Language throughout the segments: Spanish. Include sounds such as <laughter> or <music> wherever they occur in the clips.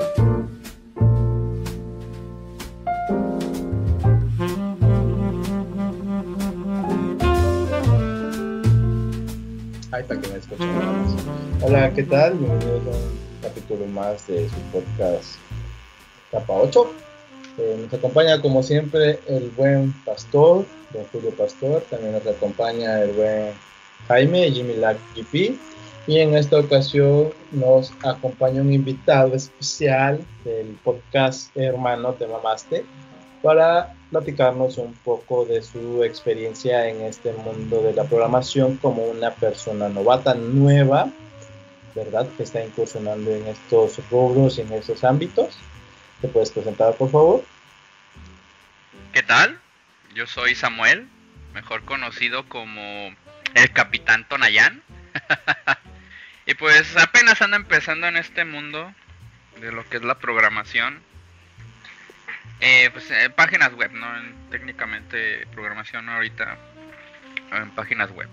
Ahí está que me escuchan. Hola, ¿qué tal? Bienvenidos a un capítulo más de su podcast Capa 8. Eh, nos acompaña como siempre el buen pastor, don Julio Pastor. También nos acompaña el buen Jaime, Jimmy Lack GP. Y en esta ocasión nos acompaña un invitado especial del podcast Hermano Te Mamaste para platicarnos un poco de su experiencia en este mundo de la programación como una persona novata nueva, ¿verdad? Que está incursionando en estos rubros y en esos ámbitos. ¿Te puedes presentar, por favor? ¿Qué tal? Yo soy Samuel, mejor conocido como el Capitán Tonayán. <laughs> y pues apenas anda empezando en este mundo de lo que es la programación. Eh, pues en páginas web, ¿no? técnicamente programación ahorita en páginas web.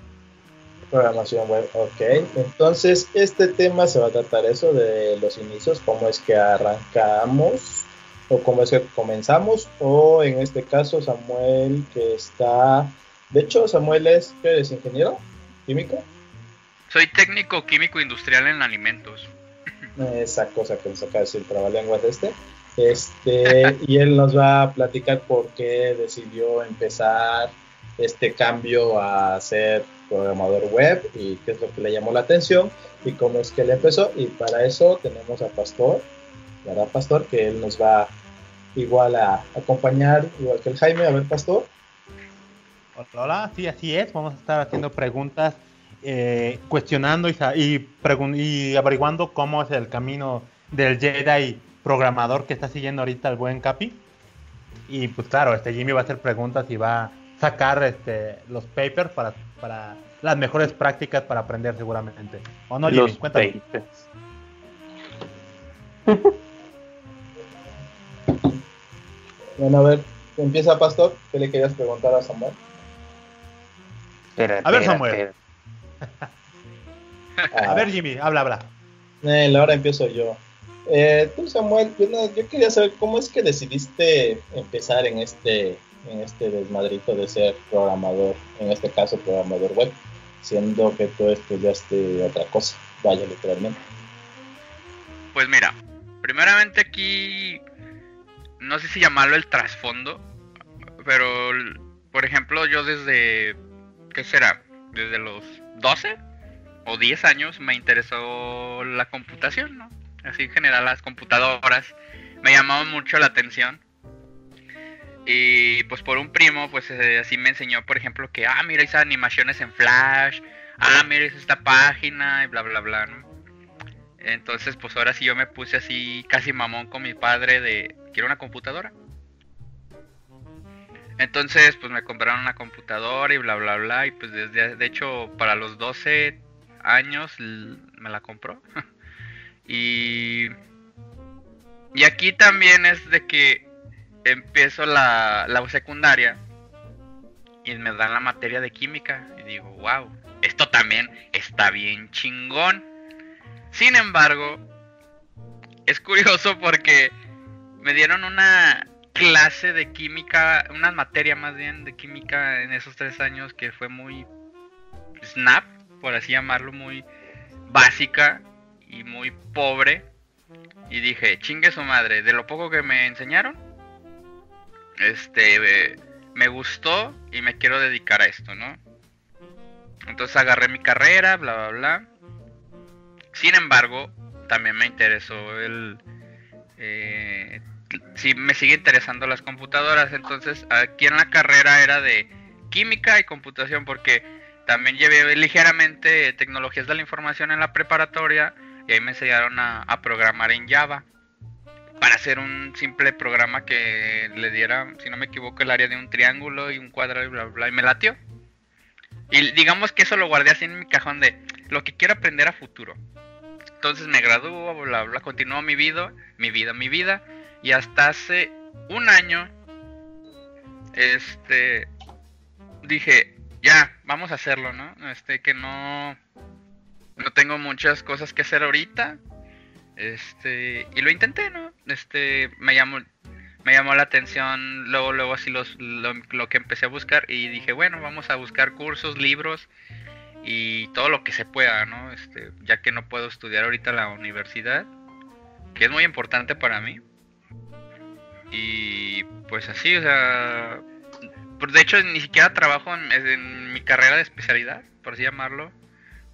Programación web, ok. Entonces, este tema se va a tratar eso de los inicios, cómo es que arrancamos o cómo es que comenzamos, o en este caso Samuel que está, de hecho Samuel es, ¿qué eres? ¿Ingeniero? ¿Químico? Soy técnico químico industrial en alimentos. <laughs> Esa cosa que nos acaba de decir trabalenguas este. Este, y él nos va a platicar por qué decidió empezar este cambio a ser programador web y qué es lo que le llamó la atención y cómo es que le empezó. Y para eso tenemos a Pastor, ¿verdad, Pastor? Que él nos va igual a acompañar, igual que el Jaime. A ver, Pastor. Hola, hola, sí, así es. Vamos a estar haciendo preguntas, eh, cuestionando y, y, y averiguando cómo es el camino del Jedi programador que está siguiendo ahorita el buen Capi. Y pues claro, este Jimmy va a hacer preguntas y va a sacar este, los papers para, para las mejores prácticas para aprender seguramente. ¿O no, Jimmy? Cuéntame. <laughs> bueno, a ver, empieza Pastor. ¿Qué le querías preguntar a Samuel? a ver, Samuel. <laughs> a ver, Jimmy, habla, habla. Eh, ahora empiezo yo. Eh, tú, Samuel, yo, quería saber cómo es que decidiste empezar en este, en este desmadrito de ser programador, en este caso programador web, siendo que tú estudiaste otra cosa, vaya literalmente. Pues mira, primeramente aquí, no sé si llamarlo el trasfondo, pero por ejemplo yo desde, ¿qué será? Desde los 12 o 10 años me interesó la computación, ¿no? así en general las computadoras, me llamaban mucho la atención. Y pues por un primo, pues eh, así me enseñó, por ejemplo, que, ah, mira esas animaciones en Flash, ah, mira esta página, y bla, bla, bla. Entonces, pues ahora sí yo me puse así casi mamón con mi padre de, quiero una computadora. Entonces, pues me compraron una computadora y bla, bla, bla. Y pues desde, de hecho, para los 12 años me la compró. <laughs> Y, y aquí también es de que empiezo la, la secundaria y me dan la materia de química y digo, wow, esto también está bien chingón. Sin embargo, es curioso porque me dieron una clase de química, una materia más bien de química en esos tres años que fue muy snap, por así llamarlo, muy básica y muy pobre. Y dije, chingue su madre, de lo poco que me enseñaron, este, me gustó y me quiero dedicar a esto, ¿no? Entonces agarré mi carrera, bla, bla, bla. Sin embargo, también me interesó el... Eh, sí, me sigue interesando las computadoras. Entonces, aquí en la carrera era de química y computación porque también llevé ligeramente tecnologías de la información en la preparatoria y ahí me enseñaron a, programar en Java para hacer un simple programa que le diera, si no me equivoco, el área de un triángulo y un cuadrado y bla, bla, y me latió. Y digamos que eso lo guardé así en mi cajón de lo que quiero aprender a futuro. Entonces me graduó, bla, bla, continuó mi vida, mi vida, mi vida. Y hasta hace un año, este, dije, ya, vamos a hacerlo, ¿no? Este, que no, no tengo muchas cosas que hacer ahorita. Este, y lo intenté, ¿no? Este, me llamó, me llamó la atención luego, luego así lo, lo, que empecé a buscar y dije, bueno, vamos a buscar cursos, libros y todo lo que se pueda, ¿no? Este, ya que no puedo estudiar ahorita la universidad, que es muy importante para mí. Y pues así, o sea, de hecho ni siquiera trabajo en, mi carrera de especialidad, por así llamarlo,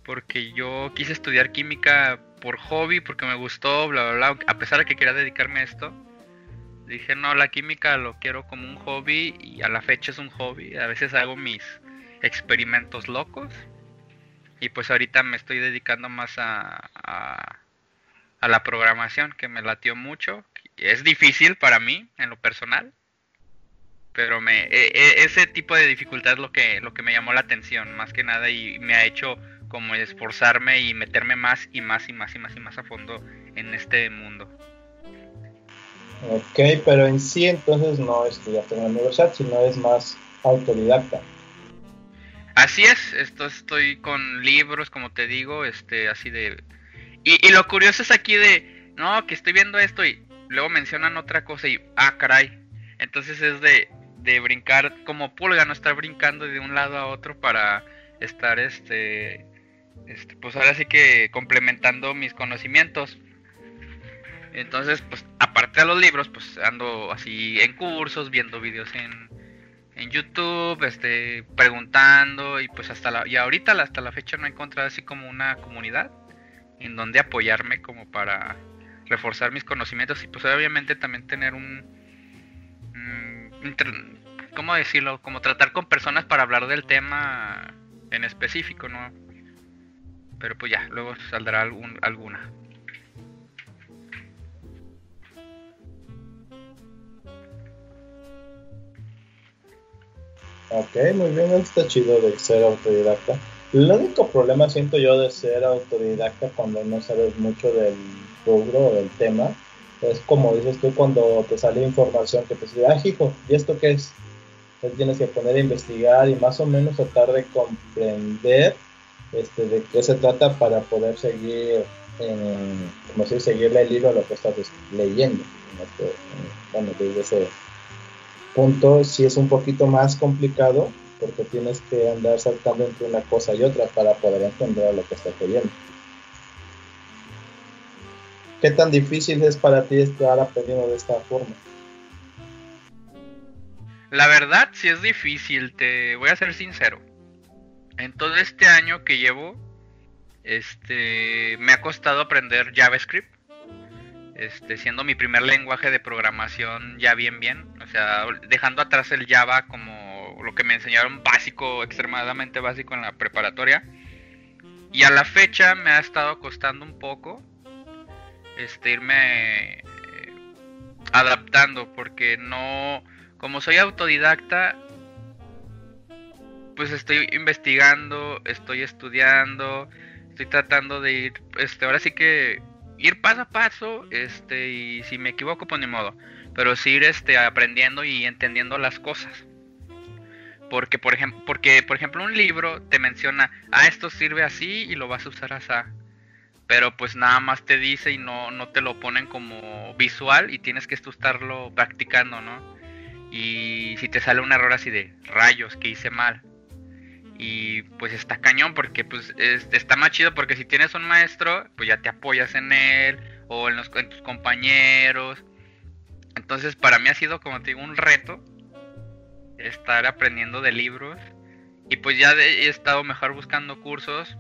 porque yo quise estudiar química por hobby, porque me gustó, bla, bla, bla, a pesar de que quería dedicarme a esto. Dije, no, la química lo quiero como un hobby y a la fecha es un hobby. A veces hago mis experimentos locos. Y pues ahorita me estoy dedicando más a, a la programación, que me latió mucho. Es difícil para mí, en lo personal pero me e, e, ese tipo de dificultad es lo que lo que me llamó la atención más que nada y me ha hecho como esforzarme y meterme más y más y más y más y más a fondo en este mundo. Ok, pero en sí entonces no estudiaste en la universidad, sino es más autodidacta. Así es, esto estoy con libros, como te digo, este, así de... Y, y lo curioso es aquí de, no, que estoy viendo esto y luego mencionan otra cosa y, ah, caray. Entonces es de, de brincar como pulga, no estar brincando de un lado a otro para estar este, este pues ahora sí que complementando mis conocimientos. Entonces, pues aparte de los libros, pues ando así en cursos, viendo vídeos en, en YouTube, este, preguntando y pues hasta la y ahorita hasta la fecha no he encontrado así como una comunidad en donde apoyarme como para reforzar mis conocimientos y pues obviamente también tener un ¿cómo decirlo? Como tratar con personas para hablar del tema en específico, ¿no? Pero pues ya, luego saldrá algún, alguna. Ok, muy bien, está chido de ser autodidacta. El único problema siento yo de ser autodidacta cuando no sabes mucho del rubro del tema es como dices tú cuando te sale información que te dice, ah, hijo, ¿y esto qué es? Entonces tienes que poner a investigar y más o menos tratar de comprender este, de qué se trata para poder seguir, como si seguirle el hilo a lo que estás leyendo. Bueno, desde ese punto sí es un poquito más complicado porque tienes que andar saltando entre una cosa y otra para poder entender lo que estás leyendo. ¿Qué tan difícil es para ti estar aprendiendo de esta forma? La verdad, sí es difícil, te voy a ser sincero. En todo este año que llevo, este, me ha costado aprender JavaScript. Este, siendo mi primer lenguaje de programación ya bien bien, o sea, dejando atrás el Java como lo que me enseñaron básico, extremadamente básico en la preparatoria. Y a la fecha me ha estado costando un poco este, irme eh, adaptando porque no, como soy autodidacta, pues estoy investigando, estoy estudiando, estoy tratando de ir, este, ahora sí que ir paso a paso, este, y si me equivoco, pues ni modo, pero sí ir, este, aprendiendo y entendiendo las cosas. Porque por ejemplo, porque por ejemplo un libro te menciona, ah, esto sirve así y lo vas a usar así pero pues nada más te dice y no, no te lo ponen como visual y tienes que estarlo practicando, ¿no? Y si te sale un error así de rayos que hice mal. Y pues está cañón porque pues está más chido porque si tienes un maestro, pues ya te apoyas en él o en, los, tus compañeros. Entonces para mí ha sido como te digo un reto estar aprendiendo de libros. Y pues ya he estado mejor buscando cursos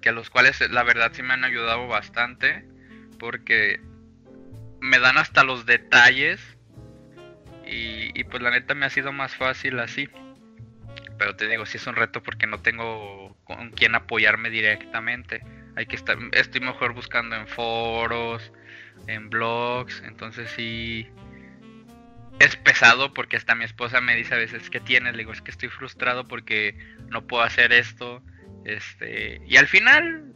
que los cuales la verdad sí me han ayudado bastante porque me dan hasta los detalles y, pues la neta me ha sido más fácil así. Pero te digo, sí es un reto porque no tengo con quién apoyarme directamente. Hay que estar, estoy mejor buscando en foros, en blogs, entonces sí es pesado porque hasta mi esposa me dice a veces que tienes, le digo es que estoy frustrado porque no puedo hacer esto este, y al final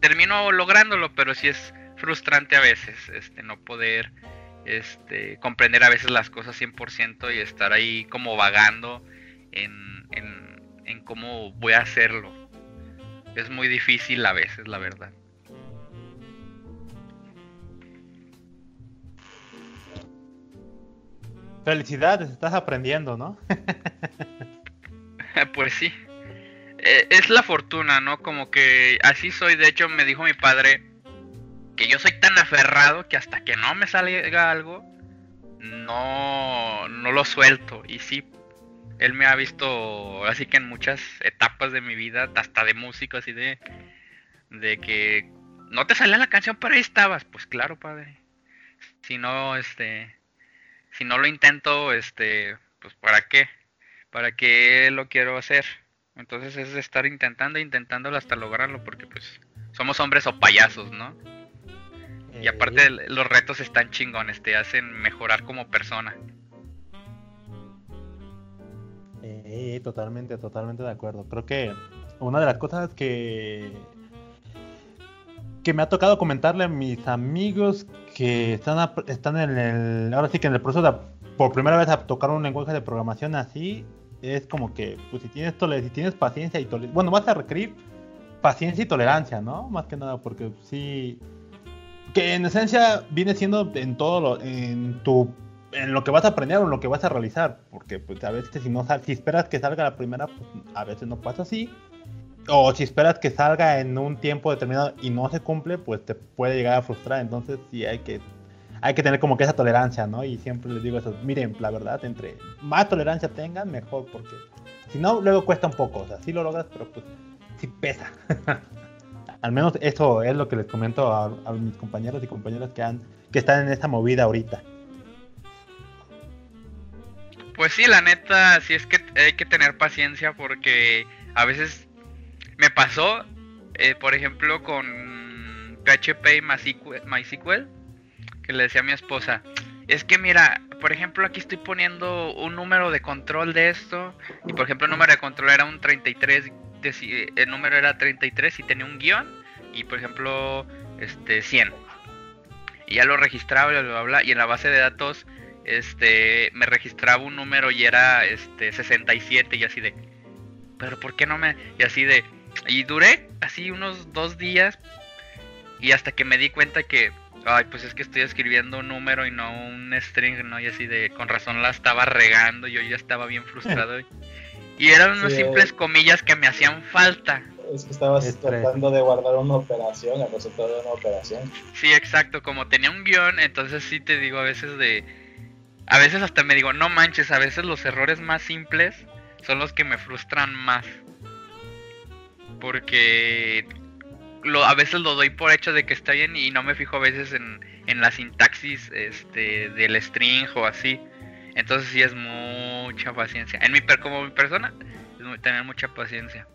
termino lográndolo, pero sí es frustrante a veces, este, no poder este, comprender a veces las cosas 100% y estar ahí como vagando en, en cómo voy a hacerlo. Es muy difícil a veces, la verdad. Felicidades, estás aprendiendo, ¿no? <laughs> <laughs> pues sí. Eh, es la fortuna, ¿no? Como que así soy. De hecho, me dijo mi padre que yo soy tan aferrado que hasta que no me salga algo, no, no lo suelto. Y sí, él me ha visto así que en muchas etapas de mi vida, hasta de músico, así de, de que no te salía la canción, pero ahí estabas. Pues claro, padre. Si no, este, si no lo intento, este, pues para qué, para qué lo quiero hacer. Entonces es estar intentando, intentándolo hasta lograrlo, porque pues somos hombres o payasos, ¿no? Y aparte los retos están chingones, te hacen mejorar como persona. Eh, totalmente, totalmente de acuerdo. Creo que una de las cosas que que me ha tocado comentarle a mis amigos que están, están en el, ahora sí que en el proceso de por primera vez a tocar un lenguaje de programación así, es como que, pues si tienes, si tienes paciencia y tolerancia, bueno, vas a requerir paciencia y tolerancia, ¿no? Más que nada, porque sí, que en esencia viene siendo en todo lo, en tu, en lo que vas a aprender o en lo que vas a realizar, porque pues a veces si no si esperas que salga la primera, pues a veces no pasa así, o si esperas que salga en un tiempo determinado y no se cumple, pues te puede llegar a frustrar. Entonces sí hay que hay que tener como que esa tolerancia, ¿no? Y siempre les digo eso, miren, la verdad, entre más tolerancia tengan, mejor, porque si no, luego cuesta un poco, o sea, sí lo logras, pero pues sí pesa. <laughs> Al menos eso es lo que les comento a, mis compañeros y compañeras que, han, que están en esta movida ahorita. Pues sí, la neta, sí es que hay que tener paciencia porque a veces me pasó, eh, por ejemplo, con PHP y MySQL, que le decía a mi esposa, es que mira, por ejemplo, aquí estoy poniendo un número de control de esto, y por ejemplo el número de control era un 33, el número era 33 y tenía un guion, y por ejemplo, este 100. Y ya lo registraba, bla, bla, bla, y en la base de datos este me registraba un número y era este 67 y así de pero por qué no me y así de y duré así unos dos días y hasta que me di cuenta que, ay, pues es que estoy escribiendo un número y no un string, ¿no? Y así de, con razón la estaba regando, yo ya estaba bien frustrado. <laughs> y eran unas simples comillas que me hacían falta. Es que estabas tratando de guardar una operación, el resultado de una operación. Sí, exacto, como tenía un guion, entonces sí te digo a veces de... A veces hasta me digo, no manches, a veces los errores más simples son los que me frustran más porque lo, a veces lo doy por hecho de que está bien y no me fijo a veces en, en la sintaxis este, del string o así. Entonces sí es mucha paciencia. En mi per, como mi persona, es tener mucha paciencia.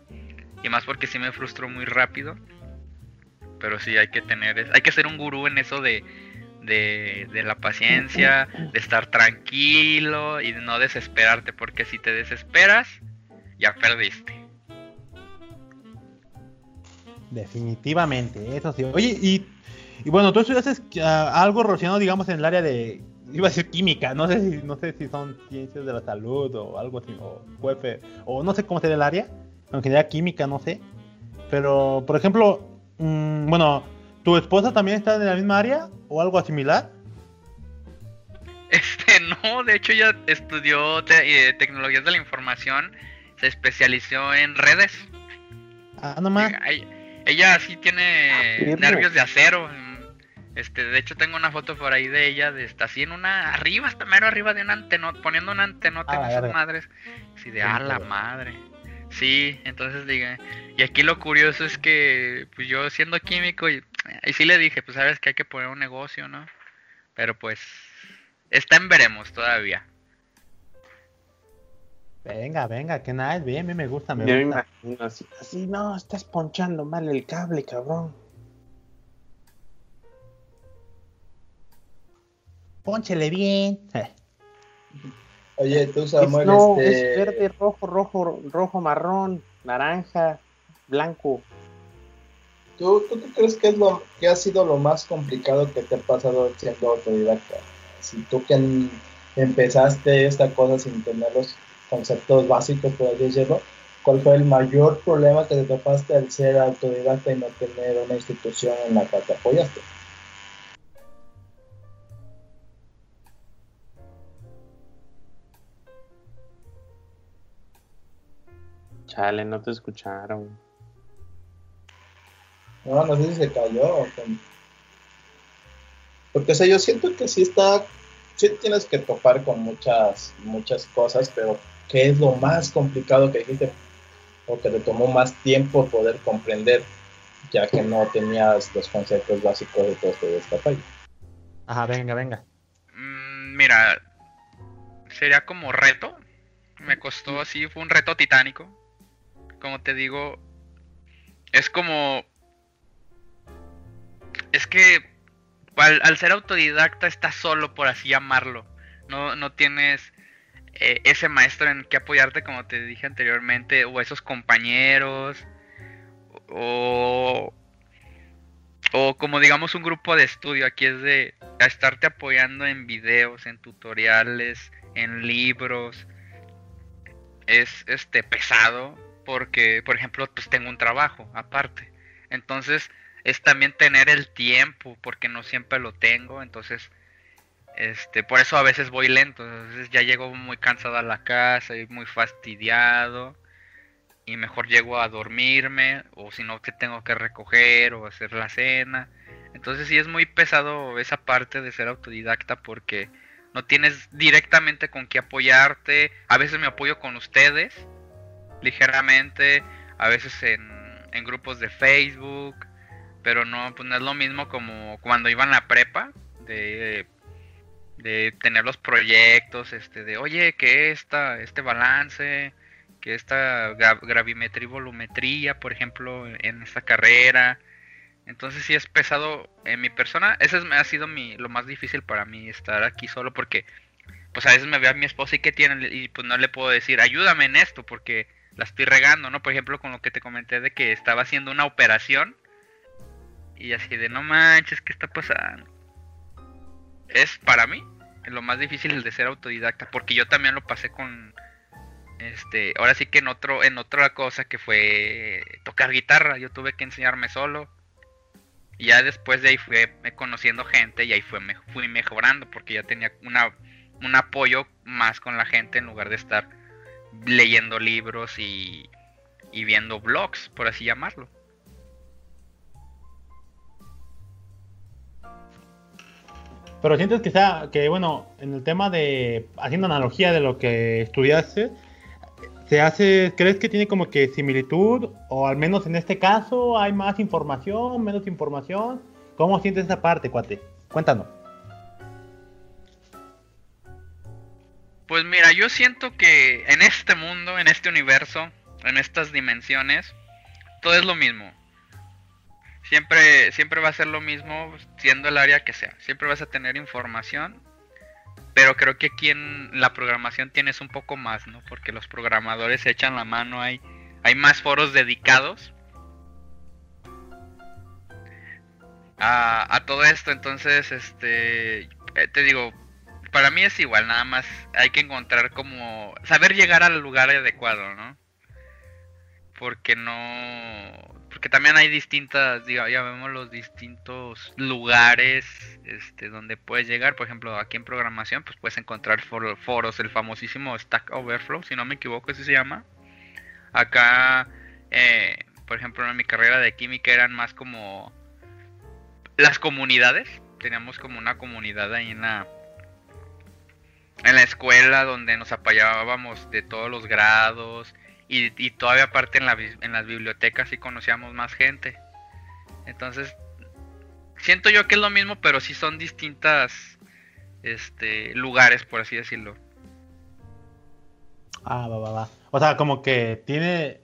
Y más porque sí me frustro muy rápido. Pero sí hay que tener, hay que ser un gurú en eso de, de, de la paciencia, de estar tranquilo y de no desesperarte. Porque si te desesperas, ya perdiste. Definitivamente, eso sí. Oye, y, y bueno, tú estudiaste uh, algo relacionado, digamos, en el área de, iba a decir química, no sé si, no sé si son ciencias de la salud o algo así, o o no sé cómo sería el área, en general química, no sé. Pero, por ejemplo, mmm, bueno, ¿tu esposa también está en la misma área o algo similar? Este, <laughs> no, de hecho ella estudió te eh, tecnologías de la información, se especializó en redes. Ah, nomás. Ella sí tiene nervios de acero. Este, de hecho tengo una foto por ahí de ella de está así en una arriba, hasta mero arriba de un antenota, poniendo un antenota en esas madres. Así de a la madre. Sí, entonces diga, y aquí lo curioso es que pues yo siendo químico y, y sí le dije, pues sabes que hay que poner un negocio, ¿no? Pero pues está en veremos todavía. Venga, venga, que nada, bien, bien me gusta, me Yo gusta. Me imagino así, así, no, estás ponchando mal el cable, cabrón. Pónchele bien. <laughs> Oye, tú Samuel, no, este... es verde, rojo, rojo, rojo, marrón, naranja, blanco. ¿Tú, ¿Tú qué crees que es lo que ha sido lo más complicado que te ha pasado siendo autodidacta? Si tú que empezaste esta cosa sin tenerlos conceptos básicos, por decirlo, ¿cuál fue el mayor problema que te topaste al ser autodidacta y no tener una institución en la cual te apoyaste? Chale, no te escucharon. No, no sé si se cayó. Porque, o sea, yo siento que sí está, sí tienes que topar con muchas, muchas cosas, pero ¿qué es lo más complicado que dijiste? O que te tomó más tiempo poder comprender, ya que no tenías los conceptos básicos de todo esto de esta página. Ajá, venga, venga. Mm, mira, sería como reto. Me costó así, fue un reto titánico. Como te digo, es como... Es que al, al ser autodidacta estás solo, por así llamarlo. No, no tienes eh, ese maestro en que apoyarte, como te dije anteriormente, o esos compañeros, o, o como digamos un grupo de estudio. Aquí es de a estarte apoyando en videos, en tutoriales, en libros. Es este pesado porque, por ejemplo, pues tengo un trabajo aparte. Entonces, es también tener el tiempo, porque no siempre lo tengo, entonces este, por eso a veces voy lento, entonces ya llego muy cansado a la casa y muy fastidiado y mejor llego a dormirme o si no que tengo que recoger o hacer la cena. Entonces sí es muy pesado esa parte de ser autodidacta porque no tienes directamente con qué apoyarte. A veces me apoyo con ustedes ligeramente, a veces en, en grupos de Facebook, pero no, pues no es lo mismo como cuando iba en la prepa, de, de tener los proyectos, este, de oye, que esta, este balance, que esta gra- gravimetría y volumetría, por ejemplo, en esta carrera. Entonces sí es pesado en mi persona. Ese es- ha sido mi, lo más difícil para mí, estar aquí solo, porque pues a veces me ve a mi esposa y que tiene, y pues no le puedo decir, ayúdame en esto, porque la estoy regando, ¿no? Por ejemplo, con lo que te comenté de que estaba haciendo una operación y así de no manches, ¿qué está pasando? Es para mí lo más difícil de ser autodidacta, porque yo también lo pasé con este, ahora sí que en otro en otra cosa que fue tocar guitarra, yo tuve que enseñarme solo. Y ya después de ahí fui conociendo gente y ahí fue me- fui mejorando porque ya tenía una un apoyo más con la gente en lugar de estar leyendo libros y, y viendo blogs, por así llamarlo. Pero sientes que sea, que bueno, en el tema de, haciendo analogía de lo que estudiaste, se hace, ¿crees que tiene como que similitud? O al menos en este caso, ¿hay más información, menos información? ¿Cómo sientes esa parte, cuate? Cuéntanos. Pues mira, yo siento que en este mundo, en este universo, en estas dimensiones, todo es lo mismo. Siempre, siempre va a ser lo mismo, siendo el área que sea. Siempre vas a tener información. Pero creo que aquí en la programación tienes un poco más, ¿no? Porque los programadores se echan la mano, hay, hay más foros dedicados a, a todo esto. Entonces, este, eh, te digo, para mí es igual, nada más hay que encontrar como saber llegar al lugar adecuado, ¿no? Porque no porque también hay distintas, digo, ya vemos los distintos lugares este donde puedes llegar, por ejemplo, aquí en programación pues puedes encontrar for- foros, el famosísimo Stack Overflow, si no me equivoco, así se llama. Acá eh, por ejemplo, en mi carrera de química eran más como las comunidades, teníamos como una comunidad ahí en la en la escuela donde nos apoyábamos de todos los grados y, y todavía aparte en, la, en las bibliotecas sí conocíamos más gente. Entonces, siento yo que es lo mismo, pero sí son distintas este, lugares, por así decirlo. Ah, va, va, va. O sea, como que tiene,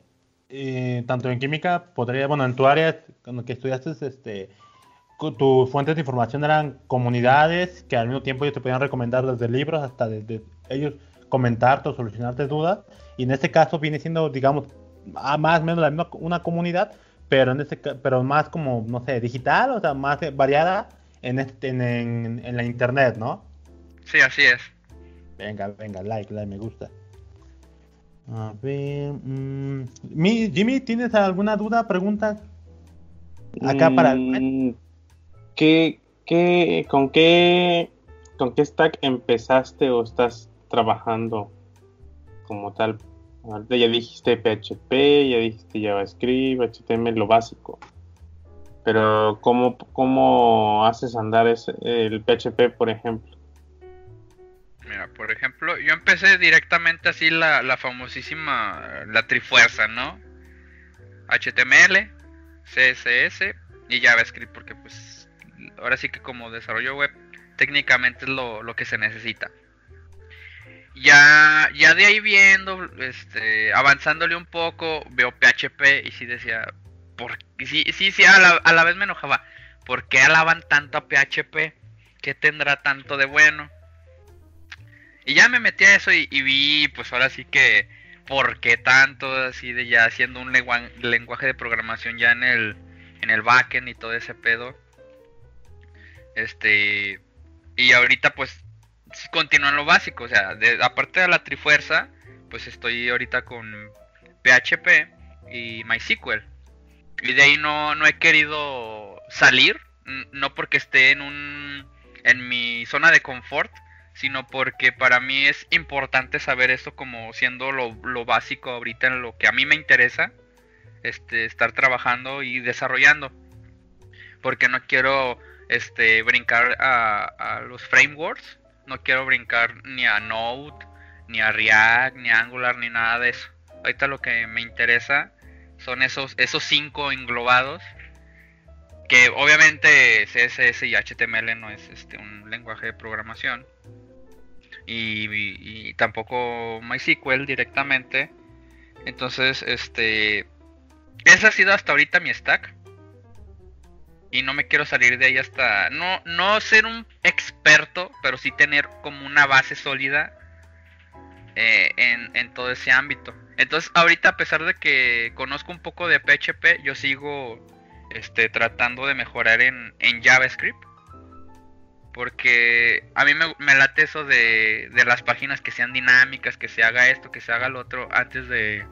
eh, tanto en química, podría, bueno, en tu área, con lo que estudiaste, este, tus fuentes de información eran comunidades que al mismo tiempo ellos te podían recomendar desde libros hasta desde ellos comentarte o solucionarte dudas. Y en este caso viene siendo, digamos, a más o menos la misma, una comunidad, pero en este, pero más como, no sé, digital, o sea, más eh, variada en, este, en, en- en la internet, ¿no? Sí, así es. Venga, venga, like, like, me gusta. A ver, mm, mi- Jimmy, ¿tienes alguna duda, pregunta? Acá para Mm, ¿qué, qué, con qué con qué stack empezaste o estás trabajando como tal ya dijiste PHP, ya dijiste JavaScript, HTML, lo básico. Pero ¿cómo, cómo haces andar ese, el PHP, por ejemplo? Mira, por ejemplo, yo empecé directamente así la, la famosísima, la trifuerza, ¿no? HTML, CSS y JavaScript, porque pues ahora sí que como desarrollo web técnicamente es lo, lo que se necesita. Ya, ya de ahí viendo, este, avanzándole un poco, veo PHP y sí decía, por, sí, sí, sí, a la, a la vez me enojaba, ¿por qué alaban tanto a PHP? ¿Qué tendrá tanto de bueno? Y ya me metí a eso y, vi, pues ahora sí que, ¿por qué tanto? Así de ya haciendo un lengua- lenguaje de programación ya en el, en el backend y todo ese pedo. Este, y ahorita pues en lo básico, o sea, de, aparte de la trifuerza, pues estoy ahorita con PHP y MySQL. Y de ahí no, no he querido salir, no porque esté en un en mi zona de confort, sino porque para mí es importante saber esto como siendo lo, lo básico ahorita en lo que a mí me interesa, este, estar trabajando y desarrollando. Porque no quiero este, brincar a, a los frameworks, no quiero brincar ni a Node, ni a React, ni a Angular, ni nada de eso. Ahorita lo que me interesa son esos, esos cinco englobados. Que obviamente CSS y HTML no es este, un lenguaje de programación. Y, y- y tampoco MySQL directamente. Entonces, este. Ese ha sido hasta ahorita mi stack. Y no me quiero salir de ahí hasta. No, no ser un experto, pero sí tener como una base sólida eh, en, en todo ese ámbito. Entonces, ahorita, a pesar de que conozco un poco de PHP, yo sigo este, tratando de mejorar en, en JavaScript. Porque a mí me, me late eso de, de las páginas que sean dinámicas, que se haga esto, que se haga lo otro, antes de,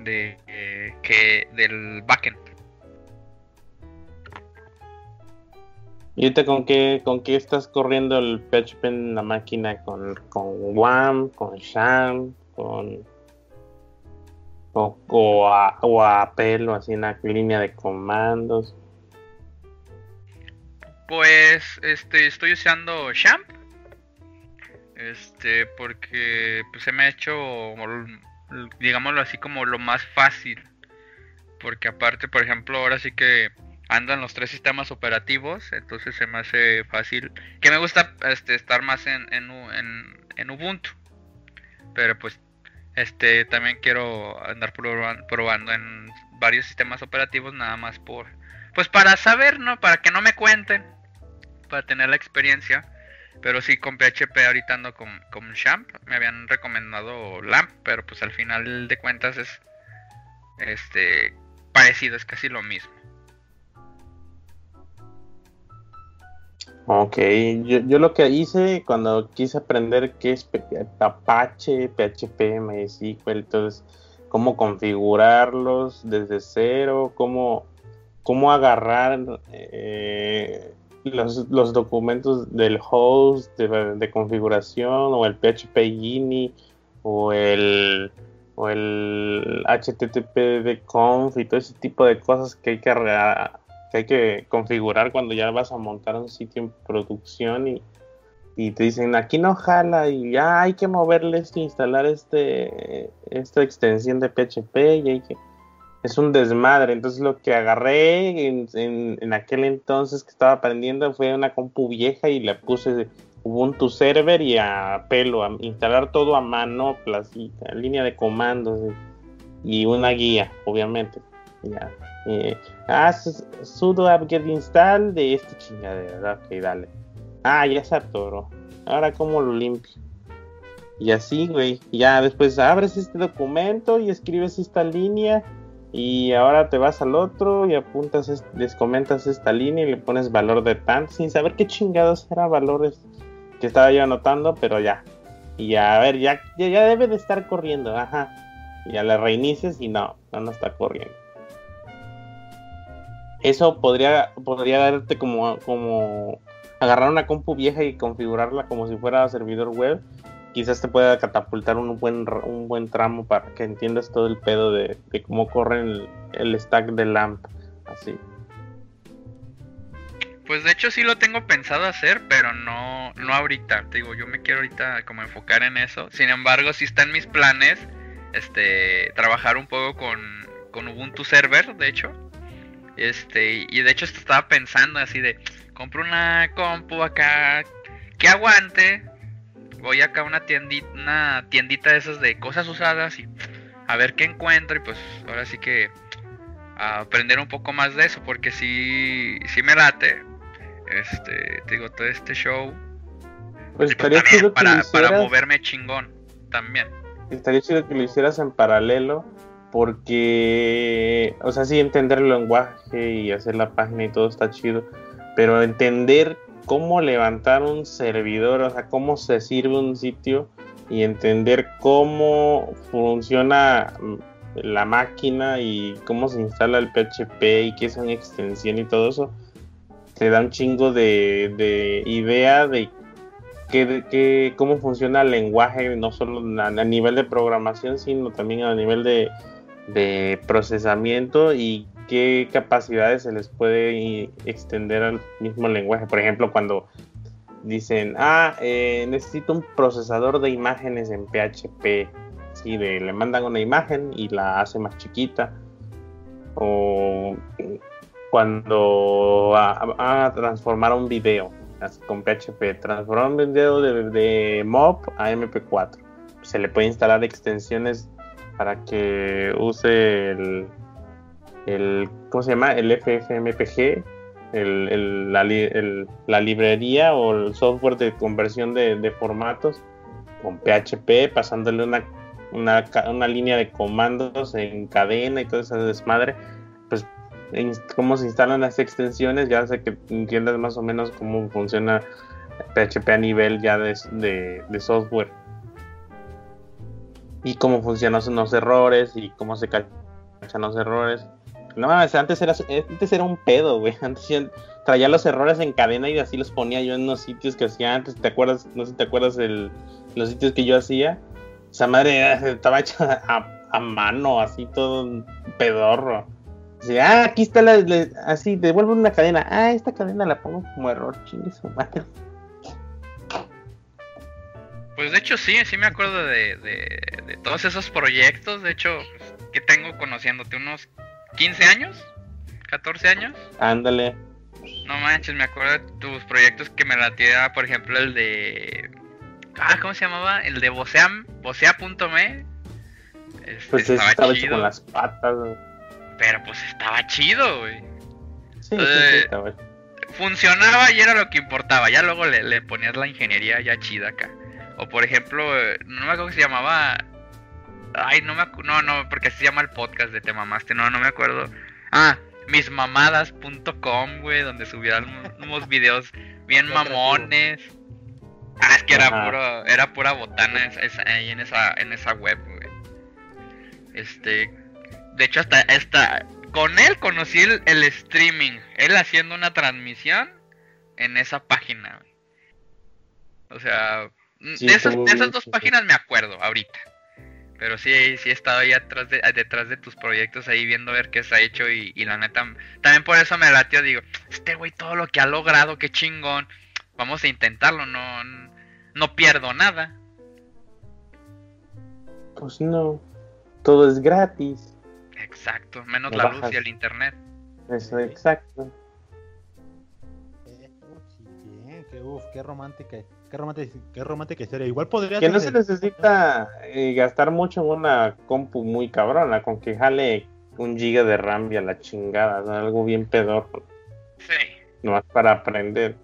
de eh, que del backend. ¿Y ahorita con qué, con qué estás corriendo el PHP en la máquina? ¿Con, con WAM, con SHAM, con... O, o a, o a pelo, así en la línea de comandos? Pues este estoy usando Champ. Este, porque pues se me ha hecho digámoslo así como lo más fácil. Porque aparte, por ejemplo, ahora sí que andan los tres sistemas operativos, entonces se me hace fácil. Que me gusta este estar más en, en, Ubuntu. Pero pues este también quiero andar proban- probando en varios sistemas operativos nada más por pues para saber, ¿no? Para que no me cuenten para tener la experiencia. Pero sí, con PHP ahorita ando con, con Champ. Me habían recomendado LAMP, pero pues al final de cuentas es este parecido, es casi lo mismo. Ok, yo, yo lo que hice cuando quise aprender qué es Apache, PHP, MySQL, entonces cómo configurarlos desde cero, cómo, cómo agarrar eh, los, los documentos del host de, de configuración o el PHP Gini o el o el HTTP de conf y todo ese tipo de cosas que hay que que hay que configurar cuando ya vas a montar un sitio en producción y, y te dicen aquí no jala y ya hay que moverle esto, instalar este esta extensión de PHP y hay que es un desmadre. Entonces lo que agarré en, en- aquel entonces que estaba aprendiendo fue una compu vieja y le puse Ubuntu Server y a pelo, a instalar todo a mano, placita, línea de comandos y una guía, obviamente. Ya. Eh, ah, su- sudo apt-get install de esta chingadera. Ok, dale. Ah, ya se atoró. Ahora, ¿cómo lo limpio? Y así, güey. Ya después abres este documento y escribes esta línea. Y ahora te vas al otro y apuntas, es- les comentas esta línea y le pones valor de tanto, sin saber qué chingados era valores que estaba yo anotando, pero ya. Y ya, a ver, ya, ya, ya debe de estar corriendo, ajá. Ya le reinicias y no, no, no está corriendo. Eso podría, podría darte como, como agarrar una compu vieja y configurarla como si fuera servidor web quizás te pueda catapultar un buen, un buen tramo para que entiendas todo el pedo de, cómo corre el, stack de LAMP. Así. Pues de hecho sí lo tengo pensado hacer, pero no, no ahorita. Te digo, yo me quiero ahorita como enfocar en eso. Sin embargo, sí está en mis planes este trabajar un poco con, con Ubuntu Server, de hecho. Este, y de hecho estaba pensando así de compro una compu acá que aguante. Voy acá a una tiendita, una tiendita de esas de cosas usadas y a ver qué encuentro y pues ahora sí que a aprender un poco más de eso porque si sí me late este, te digo, todo este show. Pues estaría chido que lo para, para hicieras- moverme chingón también. estaría chido que lo hicieras en paralelo porque, o sea, sí entender el lenguaje y hacer la página y todo está chido, pero entender cómo levantar un servidor, o sea, cómo se sirve un sitio y entender cómo funciona la máquina y cómo se instala el PHP y qué es una extensión y todo eso, te da un chingo de, de idea de que, que- cómo funciona el lenguaje, no solo a nivel de programación, sino también a nivel de, de procesamiento y qué capacidades se les puede extender al mismo lenguaje. Por ejemplo, cuando dicen, ah, eh, necesito un procesador de imágenes en PHP. Sí, le mandan una imagen y la hace más chiquita. O cuando va a, transformar un video con PHP, transformar un video de, de MOV a MP4. Se le puede instalar extensiones para que use el, ¿cómo se llama? El el- la, librería o el software de conversión de, formatos con PHP, pasándole una, línea de comandos en cadena y todo ese desmadre, pues cómo se instalan las extensiones, ya sé que entiendas más o menos cómo funciona PHP a nivel ya de software. Y cómo funcionan los errores y cómo se cachan los errores. No mames, antes era, antes era un pedo, güey. <laughs> Antes traía los errores en cadena y así los ponía yo en los sitios que hacía antes. ¿Te acuerdas? No sé si te acuerdas el, los sitios que yo hacía. Esa madre <laughs> estaba hecha a, a mano, así todo pedorro. Así, ah, aquí está la, la- así, devuelve una cadena. Ah, esta cadena la pongo como error, chingue su madre. Pues de hecho sí, sí me acuerdo de, de, de todos esos proyectos. De hecho, pues, que tengo conociéndote unos 15 años, 14 años. Ándale. No manches, me acuerdo de tus proyectos que me latía, por ejemplo, el de... Ah, ¿cómo se llamaba? El de Vocea- Vocea.me. Este, Pues estaba estaba hecho chido, con las patas. güey. pero pues estaba chido, güey. Sí, sí, Eh, sí, estaba funcionaba y era lo que importaba. Ya luego le, le ponías la ingeniería ya chida acá. O por ejemplo, no me acuerdo que se llamaba. Ay, no me acu- No, no, porque así se llama el podcast de Te Mamaste. No, no me acuerdo. Ah, mismamadas.com, güey, donde subían <laughs> unos videos bien mamones. Ah, es que era Ajá. puro, era pura botana ahí en esa, en esa web, güey. Este, de hecho hasta, hasta con él conocí el, el streaming, él haciendo una transmisión en esa página. güey. O sea, Sí, de, esas, de esas bien, dos páginas me acuerdo ahorita. Pero sí, sí he estado ahí atrás de, detrás de tus proyectos ahí viendo ver qué se ha hecho y, y la neta, también por eso me latió, digo, este güey todo lo que ha logrado, qué chingón, vamos a intentarlo, no, no pierdo nada. Pues no. Todo es gratis. Exacto, menos Me la bajas. luz y el internet. Eso, exacto. Eh, sí, bien, qué, uf, qué romántica, qué romántica, qué romántica historia. Igual podría Que no se necesita eh, gastar mucho en una compu muy cabrona, con que jale un giga de RAM y a la chingada, ¿no? algo bien pedorro, Sí. nomás para aprender.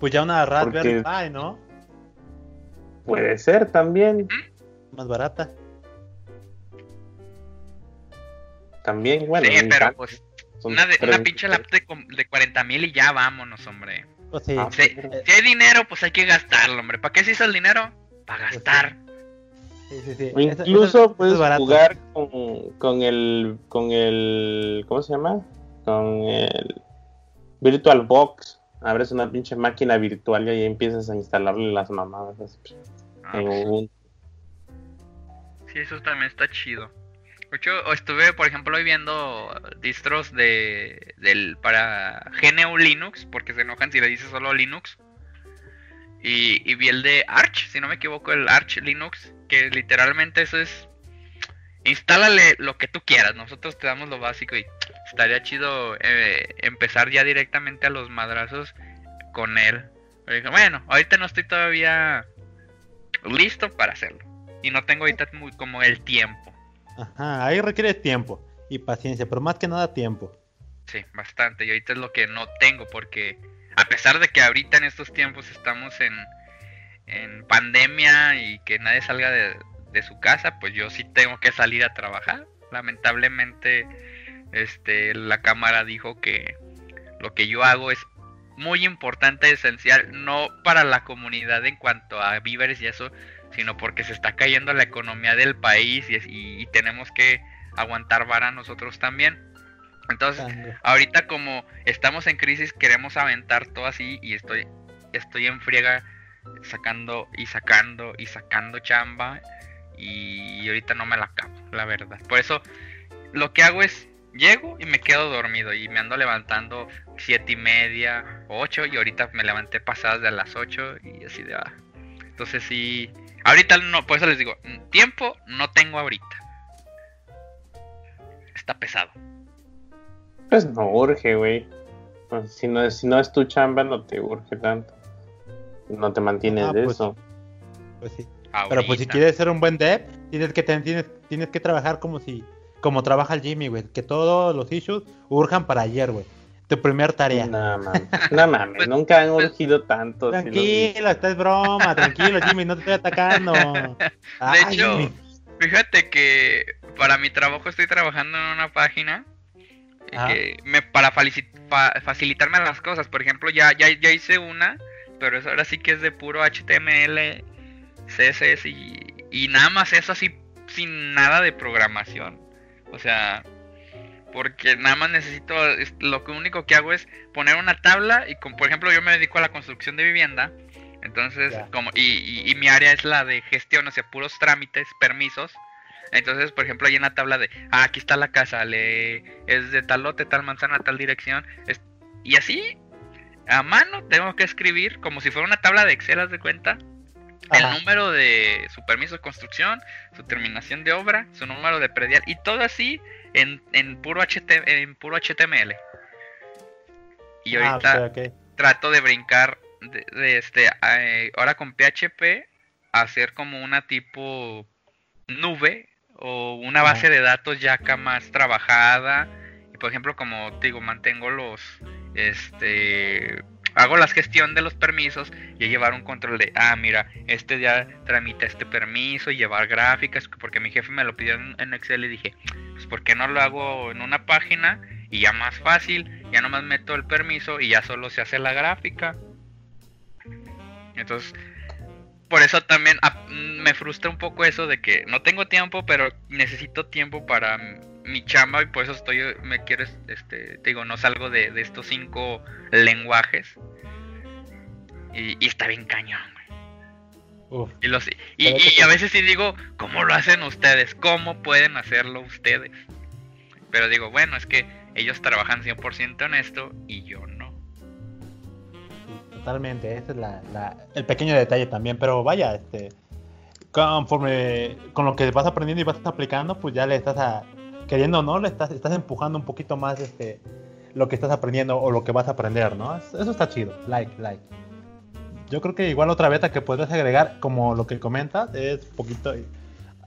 Pues ya una Raspberry Porque- Pi, ¿no? Puede ser también, Más barata. también, bueno. sí, pero pues son una, de, una 30. pinche laptop de, de 40 mil y ya vámonos, hombre. Pues sí. Ah, Si, pues, si hay dinero, pues hay que gastarlo, hombre. ¿Para qué se hizo el dinero? Para Pues gastar. sí, sí, sí. O incluso eso- eso puedes es jugar con, con el con el ¿cómo se llama? Con el Virtual Box. Abres una pinche máquina virtual y ahí empiezas a instalarle las mamadas. así. Ah, en pues, Ubuntu. sí, eso también está chido. Estuve, por ejemplo, hoy viendo distros de del para GNU Linux, porque se enojan si le dices solo Linux. Y, y vi el de Arch, si no me equivoco, el Arch Linux, que literalmente eso es instálale lo que tú quieras, nosotros te damos lo básico y estaría chido eh, empezar ya directamente a los madrazos con él. Bueno, ahorita no estoy todavía listo para hacerlo. Y no tengo ahorita muy como el tiempo. Ajá, ahí requiere tiempo y paciencia, pero más que nada tiempo. Sí, bastante. Y ahorita es lo que no tengo porque a pesar de que ahorita en estos tiempos estamos en, en pandemia y que nadie salga de, de su casa, pues yo sí tengo que salir a trabajar. Lamentablemente, este, la cámara dijo que lo que yo hago es muy importante, esencial, no para la comunidad en cuanto a víveres y eso, sino porque se está cayendo la economía del país y, y- y tenemos que aguantar vara nosotros también. Entonces, ahorita como estamos en crisis, queremos aventar todo así y estoy, estoy en friega sacando y sacando y sacando chamba y ahorita no me la acabo, la verdad. Por eso lo que hago es llego y me quedo dormido y me ando levantando siete y media, ocho y ahorita me levanté pasadas de las ocho y así de ah. Entonces sí, ahorita no, por eso les digo, mm, tiempo no tengo ahorita. Está pesado. Pues no urge, güey. Pues, si, no, es- si no es tu chamba, no te urge tanto. No te mantienes Ah, de pues, eso. Pues sí. Pero pues si quieres ser un buen dev, tienes que tienes, tienes que trabajar como si como trabaja el Jimmy, güey, que todos los issues urjan para ayer, güey. Tu primer tarea. No <laughs> mames, no mames, nunca han urgido tanto. Tranquilo, esta es broma, tranquilo, Jimmy, no te estoy atacando. <laughs> Ay, hecho, Jimmy. Fíjate que para mi trabajo estoy trabajando en una página Ajá. que me, para facilitarme las cosas. Por ejemplo, ya, ya, ya hice una, pero eso ahora sí que es de puro HTML, CSS y, y nada más eso así sin nada de programación. O sea, porque nada más necesito, es- lo único que hago es poner una tabla y con, por ejemplo yo me dedico a la construcción de vivienda. Entonces, como, y, y- y mi área es la de gestión, o sea, puros trámites, permisos. Entonces, por ejemplo, en la tabla de, ah, aquí está la casa, le, es de tal lote, tal manzana, tal dirección. es- y así, a mano, tengo que escribir como si fuera una tabla de Excel, haz de cuenta. Ajá. El número de su permiso de construcción, su terminación de obra, su número de predial y todo así en, en puro HT, en puro HTML. Y Ah, ahorita trato de brincar de, de este eh, ahora con PHP hacer como una tipo nube o una base de datos ya acá más trabajada. Y por ejemplo como te digo mantengo los este hago la gestión de los permisos y llevar un control de ah mira este ya tramita este permiso y llevar gráficas porque mi jefe me lo pidió en, Excel y dije pues por qué no lo hago en una página y ya más fácil ya nomás meto el permiso y ya solo se hace la gráfica. Entonces por eso también me frustra un poco eso de que no tengo tiempo pero necesito tiempo para mi chamba y por eso estoy me quiero este te digo no salgo de, de estos cinco lenguajes. Y, y está bien cañón güey. Uf. y, los, y, a veces sí digo cómo lo hacen ustedes cómo pueden hacerlo ustedes pero digo bueno es que ellos trabajan 100% en esto y yo no. Totalmente, ese es la, la- el pequeño detalle también, pero vaya, este, conforme con lo que vas aprendiendo y vas aplicando, pues ya le estás a, queriendo o no, le estás, estás empujando un poquito más este, lo que estás aprendiendo o lo que vas a aprender, ¿no? Es- Eso está chido, like, like. Yo creo que igual otra beta que podrías agregar, como lo que comentas, es poquito,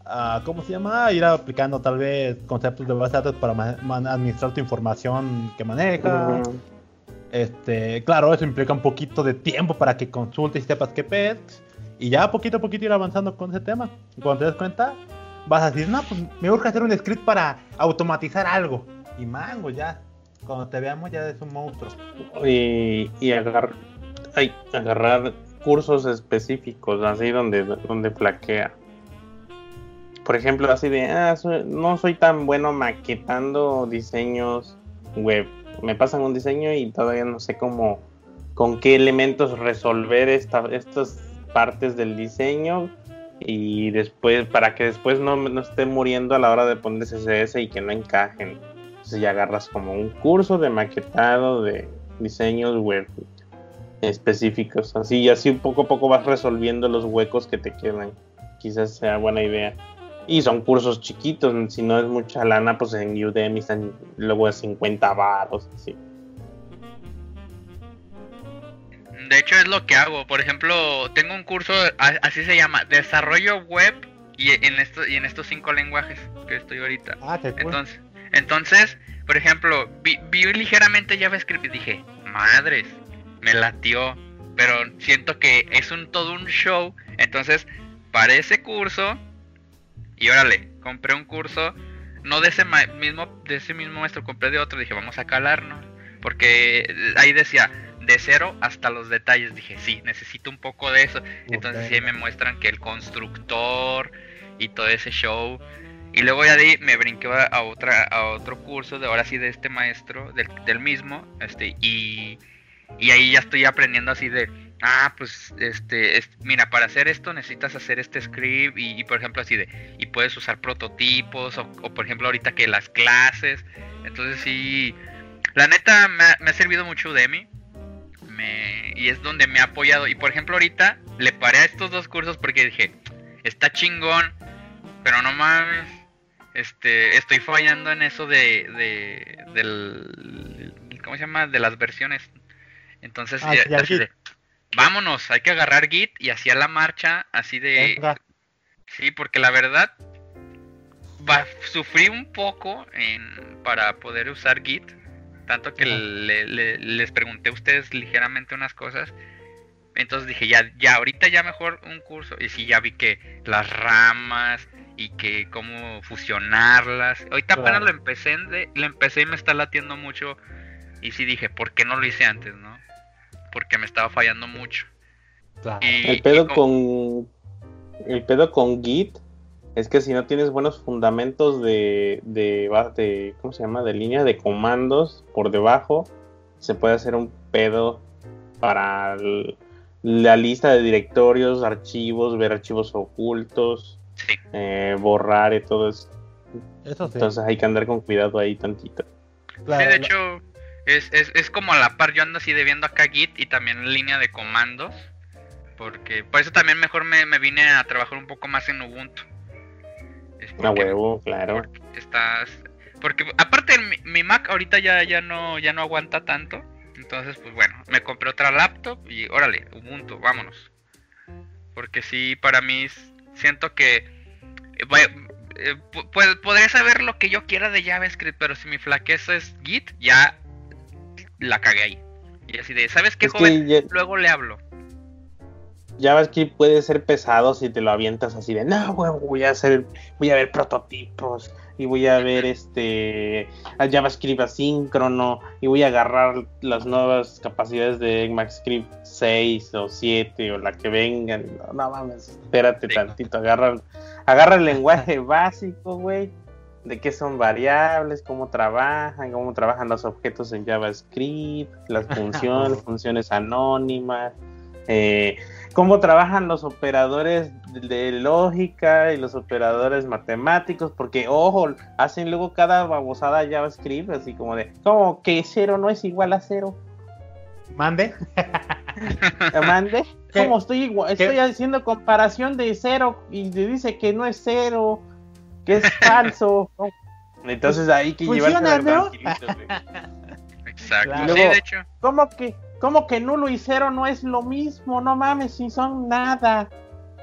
ah, ¿cómo se llama? Ir aplicando tal vez conceptos de base de datos para administrar tu información que manejas. Este, claro, eso implica un poquito de tiempo para que consultes y sepas qué pets. Y ya poquito a poquito ir avanzando con ese tema. Y cuando te des cuenta, vas a decir, no, pues me urge hacer un script para automatizar algo. Y mango, ya. Cuando te veamos ya es un monstruo. y, y agar- ay, agarrar cursos específicos, así donde, donde flaquea. Por ejemplo, así de, ah, no soy tan bueno maquetando diseños web. Me pasan un diseño y todavía no sé cómo, con qué elementos resolver esta, estas partes del diseño y después para que después no, no esté muriendo a la hora de poner CSS y que no encajen. Entonces ya agarras como un curso de maquetado de diseños web específicos, así y así poco a poco vas resolviendo los huecos que te quedan. Quizás sea buena idea. Y son cursos chiquitos, si no es mucha lana, pues en Udemy están luego de 50 baros, así. De hecho es lo que hago. Por ejemplo, tengo un curso, así se llama, desarrollo web y en estos y en estos cinco lenguajes que estoy ahorita. Ah. Entonces, entonces, por ejemplo, vi, vi ligeramente JavaScript y dije, madres, me latió, pero siento que es un todo un show. Entonces, para ese curso, y órale, compré un curso, no de ese ma- mismo, de ese mismo maestro, compré de otro, dije, vamos a calarnos. Porque ahí decía, de cero hasta los detalles. Dije, sí, necesito un poco de eso. Entonces ahí me muestran que el constructor y todo ese show. Y luego ya de ahí me brinqué a otra a otro curso de ahora sí de este maestro, del, del mismo, este, y, y ahí ya estoy aprendiendo así de ah, pues este, es- mira, para hacer esto necesitas hacer este script y, y, por ejemplo así de y puedes usar prototipos o, o, por ejemplo ahorita que las clases. Entonces sí la neta me ha, me ha servido mucho Udemy. Me, y es donde me ha apoyado. Y por ejemplo, ahorita le paré a estos dos cursos porque dije, está chingón, pero no mames. Este, estoy fallando en eso de, de del, ¿cómo se llama? De las versiones. Entonces, Ah, ya- así de, vámonos, hay que agarrar Git y hacia la marcha, así de. Sí, porque la verdad va, sufrí un poco en, para poder usar Git. Tanto que le- le- les pregunté a ustedes ligeramente unas cosas. Entonces dije, ya, ya, ahorita ya mejor un curso. Y sí, ya vi que las ramas y que cómo fusionarlas. Ahorita apenas lo empecé, de- lo empecé y me está latiendo mucho. Y sí dije, ¿por qué no lo hice antes, no? Porque me estaba fallando mucho. Claro. Y- El pedo y con el pedo con Git es que si no tienes buenos fundamentos de, de, de- ¿cómo se llama? de línea de comandos por debajo, se puede hacer un pedo para el- la lista de directorios, archivos, ver archivos ocultos, Sí. eh, borrar y todo eso. Eso sí. Entonces hay que andar con cuidado ahí tantito. Claro, sí, de hecho, es, es, es como a la par. Yo ando así de viendo acá Git y también en línea de comandos. Porque por eso también mejor me, me vine a trabajar un poco más en Ubuntu. A porque- huevo, claro. estás. Porque aparte mi, Mac ahorita ya, ya no ya no aguanta tanto. Entonces, pues bueno, me compré otra laptop y órale, Ubuntu, vámonos. Porque sí, para mí siento que eh, eh, pu- pu- podré saber lo que yo quiera de JavaScript, pero si mi flaqueza es Git, ya la cagué ahí. Y así de, ¿sabes qué, Es joven? ya- Luego le hablo. JavaScript puede ser pesado si te lo avientas así de no, güey, voy a hacer, voy a ver prototipos y voy a ver este a JavaScript asíncrono y voy a agarrar las nuevas capacidades de ECMAScript 6 o 7 o la que vengan. No, no mames, espérate Sí. tantito, agarra, agarra el <laughs> lenguaje básico, güey, de qué son variables, cómo trabajan, cómo trabajan los objetos en JavaScript, las <laughs> funciones, funciones anónimas. Eh, cómo trabajan los operadores de- lógica y los operadores matemáticos, porque ojo, hacen luego cada babosada JavaScript, así como de, como que cero no es igual a cero. Mande. <laughs> ¿Mande? ¿Cómo estoy igual? ¿Qué? Estoy haciendo comparación de cero y te dice que no es cero, que es <laughs> falso. Entonces hay que de ¿no? Exacto. Claro. Sí, Luego- de hecho. ¿Cómo que, cómo que nulo y cero no es lo mismo? No mames, si son nada.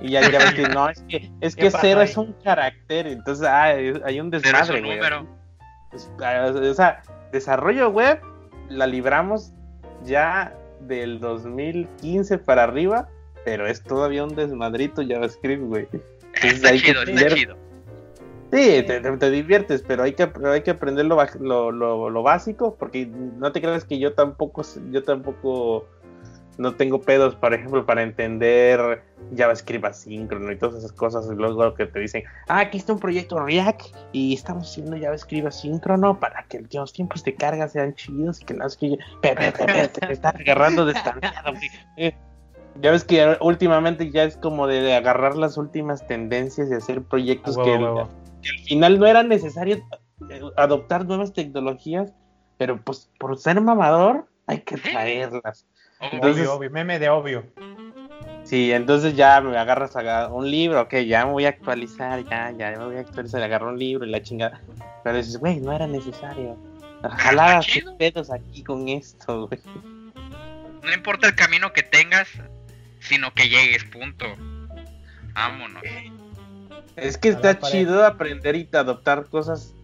Y ya dirá que no, es que, es ¿Qué que cero ahí? es un carácter, entonces ah, hay un desmadre, un güey. ah, O sea, desarrollo web la libramos ya del 2015 para arriba, pero es todavía un desmadrito JavaScript, güey. Entonces Está que chido, está chido. Sí, te, te- te diviertes, pero hay que, pero hay que aprender lo, lo, lo- lo básico, porque no te creas que yo tampoco, yo tampoco no tengo pedos, por ejemplo, para entender JavaScript asíncrono y todas esas cosas, y luego que te dicen, ah, aquí está un proyecto React y estamos haciendo JavaScript asíncrono para que los tiempos de carga sean chidos y que no es que yo, pe- pe- pe- pe- te estás agarrando de güey. Eh, Ya ves que últimamente ya es como de agarrar las últimas tendencias y hacer proyectos que. Que al final no era necesario eh, adoptar nuevas tecnologías, pero pues por ser mamador hay que traerlas. Entonces- Obvio, obvio, meme de obvio. Sí, entonces ya me agarras a un libro, ok, ya me voy a actualizar, ya, ya me voy a actualizar, agarro un libro y la chingada. Pero dices, güey, no era necesario. Ojalá Está chido. pedos aquí con esto, güey. no importa el camino que tengas, sino que llegues, punto. Vámonos. Es que está chido aprender y adoptar cosas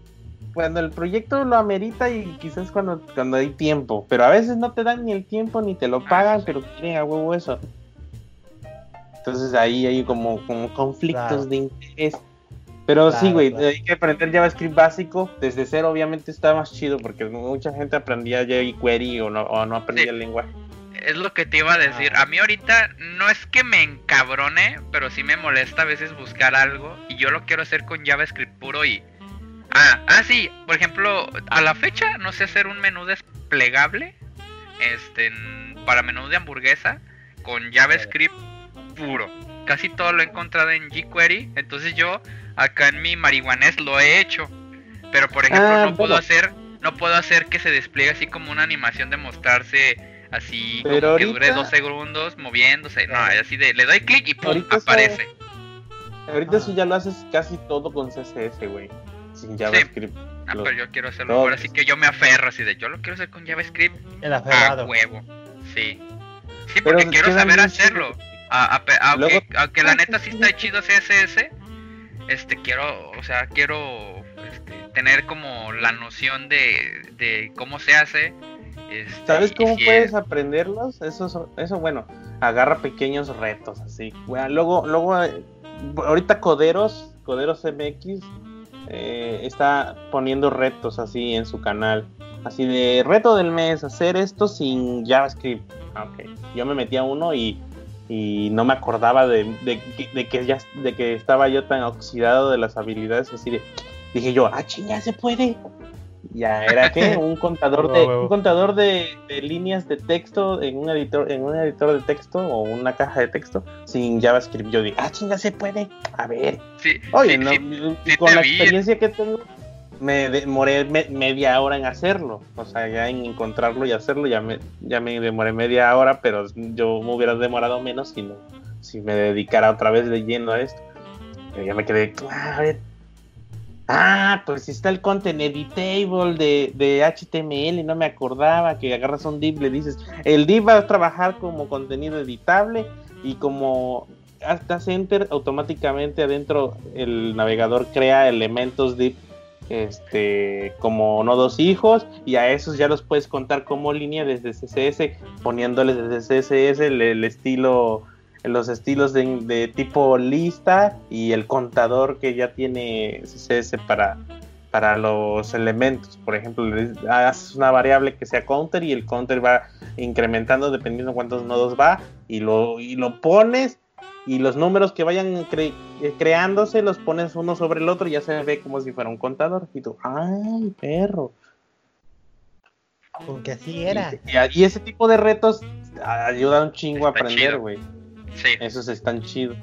cuando el proyecto lo amerita y quizás cuando, cuando hay tiempo. Pero a veces no te dan ni el tiempo ni te lo Ah, pagan, pero quieren a huevo eso. Entonces ahí hay como, como conflictos Claro. de interés. Pero sí, güey, claro. hay que aprender JavaScript básico. Desde cero obviamente está más chido porque mucha gente aprendía jQuery o no, o no aprendía Sí. el lenguaje. Es lo que te iba a decir. Ah. A mí ahorita no es que me encabrone, pero sí me molesta a veces buscar algo y yo lo quiero hacer con JavaScript puro y... Ah, ah, sí, por ejemplo, a la fecha no sé hacer un menú desplegable este, para menú de hamburguesa con JavaScript puro. Casi todo lo he encontrado en jQuery, entonces yo acá en mi marihuanés lo he hecho. Pero por ejemplo Ah, no puedo bueno. hacer no puedo hacer que se despliegue así como una animación de mostrarse así Pero como que dure ahorita- dos segundos moviéndose. No, así de le doy clic y pum, Ahorita eso- aparece. Ahorita Ah. eso ya lo haces casi todo con CSS, güey. Sin JavaScript. Ah, pero yo quiero hacerlo ahora, así que yo me aferro así de yo lo quiero hacer con JavaScript El a aferrado. huevo. Sí. Sí, Pero porque quiero saber hacerlo. A- a aunque, Luego- aunque la Ah, neta sí. está chido CSS, este quiero, o sea, quiero este, tener como la noción de, de cómo se hace. Este, ¿Sabes cómo si puedes es- aprenderlos? Eso, so- eso bueno, agarra pequeños retos así. Bueno, luego, luego, eh, ahorita Coderos, Coderos MX, eh, está poniendo retos así en su canal. Así de reto del mes, hacer esto sin JavaScript. Ah, Ok, yo me metí a uno y, y no me acordaba de, de que- de que ya de que estaba yo tan oxidado de las habilidades así de dije yo, ah chinga se puede. Ya era que <laughs> un contador de un contador de, de líneas de texto en un editor en un editor de texto o una caja de texto sin JavaScript. Yo dije, ah chinga se puede. A ver, sí, Oye, sí, no, sí, y sí con la vi. experiencia que tengo, me demoré me- media hora en hacerlo. O sea, ya en encontrarlo y hacerlo, ya me, ya me demoré media hora, pero yo me hubiera demorado menos si, no, si me dedicara otra vez de lleno a esto. Pero ya me quedé, ah, a ver. Ah, pues está el content editable de, de HTML y no me acordaba que agarras un div, le dices, el div va a trabajar como contenido editable y como hasta enter automáticamente adentro el navegador crea elementos div este como nodos hijos y a esos ya los puedes contar como línea desde CSS poniéndoles desde CSS el estilo los estilos de, de tipo lista y el contador que ya tiene CSS para para los elementos por ejemplo haces una variable que sea counter y el counter va incrementando dependiendo cuántos nodos va y lo y lo pones y los números que vayan cre- eh, creándose los pones uno sobre el otro y ya se ve como si fuera un contador. Y tú, ¡ay, perro! Con que así era. Y, y- y ese tipo de retos ayudan un chingo a aprender, güey. Sí, Esos están chidos.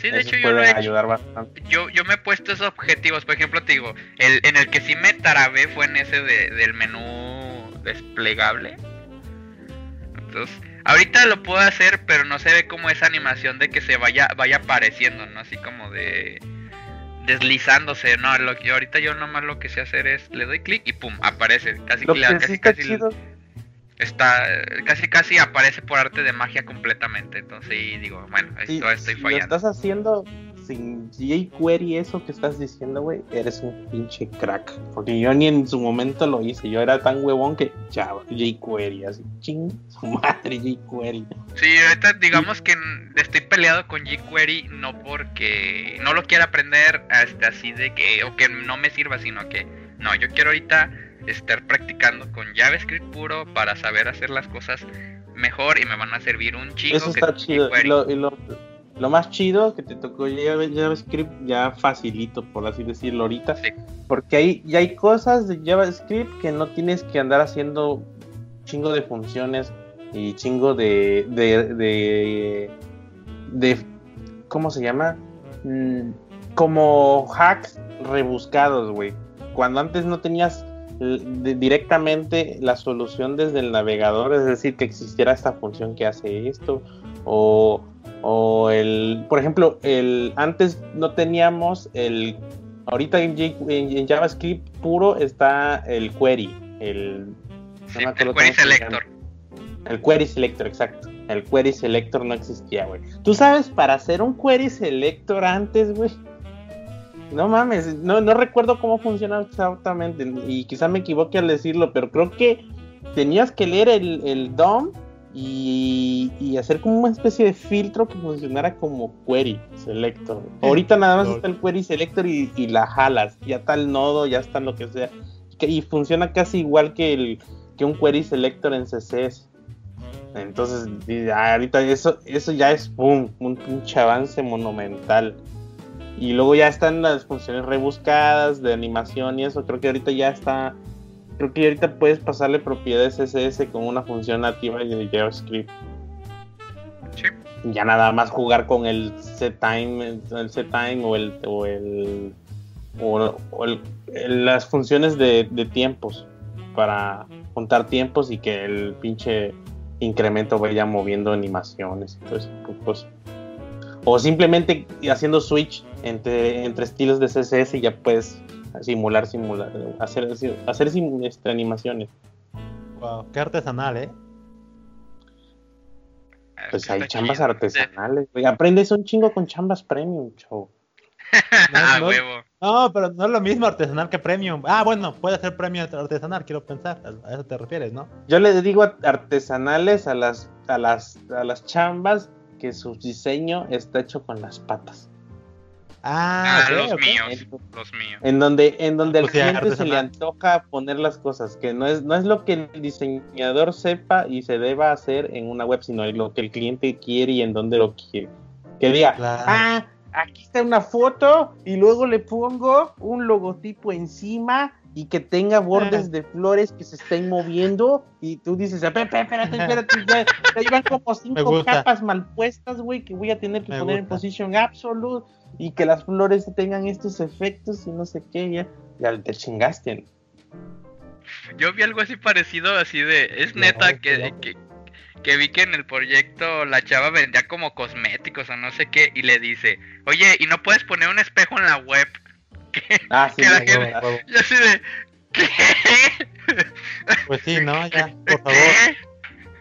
sí, de Esos hecho yo lo pueden he hecho. ayudar bastante. yo, yo me he puesto esos objetivos. Por ejemplo, te digo, el, en el que sí me tarabé fue en ese de- del menú desplegable. Entonces, ahorita lo puedo hacer, pero no se ve como esa animación de que se vaya, vaya apareciendo, ¿no? Así como de deslizándose, no, lo que ahorita yo nomás lo que sé hacer es le doy clic y pum, aparece, casi Lo la- que casi, sí está casi chido, está casi casi aparece por arte de magia completamente, entonces sí, digo, bueno, esto estoy lo fallando. estás haciendo sin jQuery, eso que estás diciendo, güey, eres un pinche crack. Porque yo ni en su momento lo hice. Yo era tan huevón que Java, jQuery, así, ching, su madre, jQuery. Sí, ahorita digamos que estoy peleado con jQuery no porque no lo quiera aprender este, así de que o que no me sirva, sino que no, yo quiero ahorita estar practicando con JavaScript puro para saber hacer las cosas mejor y me van a servir un chingo Eso está chido. Y lo, y lo- lo más chido que te tocó Java- JavaScript ya facilito, por así decirlo ahorita. Sí. Porque hay, ya hay cosas de JavaScript que no tienes que andar haciendo chingo de funciones y chingo de, de, de, de ¿cómo se llama? Mm, como hacks rebuscados, güey. Cuando antes no tenías directamente la solución desde el navegador, es decir, que existiera esta función que hace esto, o, o el, por ejemplo, el antes no teníamos el, ahorita en, JavaScript puro está el query, el, el query selector. El query selector, exacto. El query selector no existía, güey. ¿Tú sabes para hacer un query selector antes, güey? No mames, no, no recuerdo cómo funcionaba exactamente y quizá me equivoque al decirlo, pero creo que tenías que leer el, el DOM y, hacer como una especie de filtro que funcionara como query selector. Ahorita nada más está el query selector y, la jalas, ya está el nodo, ya está lo que sea. Y funciona casi igual que, el, que un query selector en CSS. Entonces, ahorita eso, eso ya es un pinche avance monumental. Y luego ya están las funciones rebuscadas de animación y eso. Creo que ahorita ya está. Creo que ahorita puedes pasarle propiedades CSS con una función nativa de JavaScript. Sí. Ya nada más jugar con el setTime, el setTime o el o el o, las funciones de, tiempos para contar tiempos y que el pinche incremento vaya moviendo animaciones y todo eso. Pues, o simplemente haciendo switch entre, entre estilos de CSS y ya puedes simular, simular, hacer, hacer este, animaciones. Wow, qué artesanal, ¿eh? Pues hay chambas artesanales, Aprendes un chingo con chambas premium, show. <laughs> No, no, pero no es lo mismo artesanal que premium. Ah, bueno, puede ser premium artesanal, quiero pensar. A eso te refieres, ¿no? Yo le digo artesanales a las, a las, a las chambas que su diseño está hecho con las patas. Ah, ah los míos, los míos. En donde, en donde al cliente se le antoja poner las cosas, que no es, no es lo que el diseñador sepa y se deba hacer en una web, sino lo que el cliente quiere y en donde lo quiere. Que diga, ah, aquí está una foto y luego le pongo un logotipo encima y que tenga bordes de flores que se estén moviendo y tú dices, espérate, espérate, espérate, ya, llevan como <laughs> cinco capas mal puestas, güey, que voy a tener que poner en position absolute y que las flores tengan estos efectos y no sé qué, ya, ya te chingaste. Yo vi algo así parecido, así de, es neta que, que, que vi que en el proyecto la chava vendía como cosméticos o no sé qué y le dice, oye, ¿y no puedes poner un espejo en la web? Ah, sí, la gente, así de, ¿qué? <laughs> Pues sí, ¿no? Ya, por favor.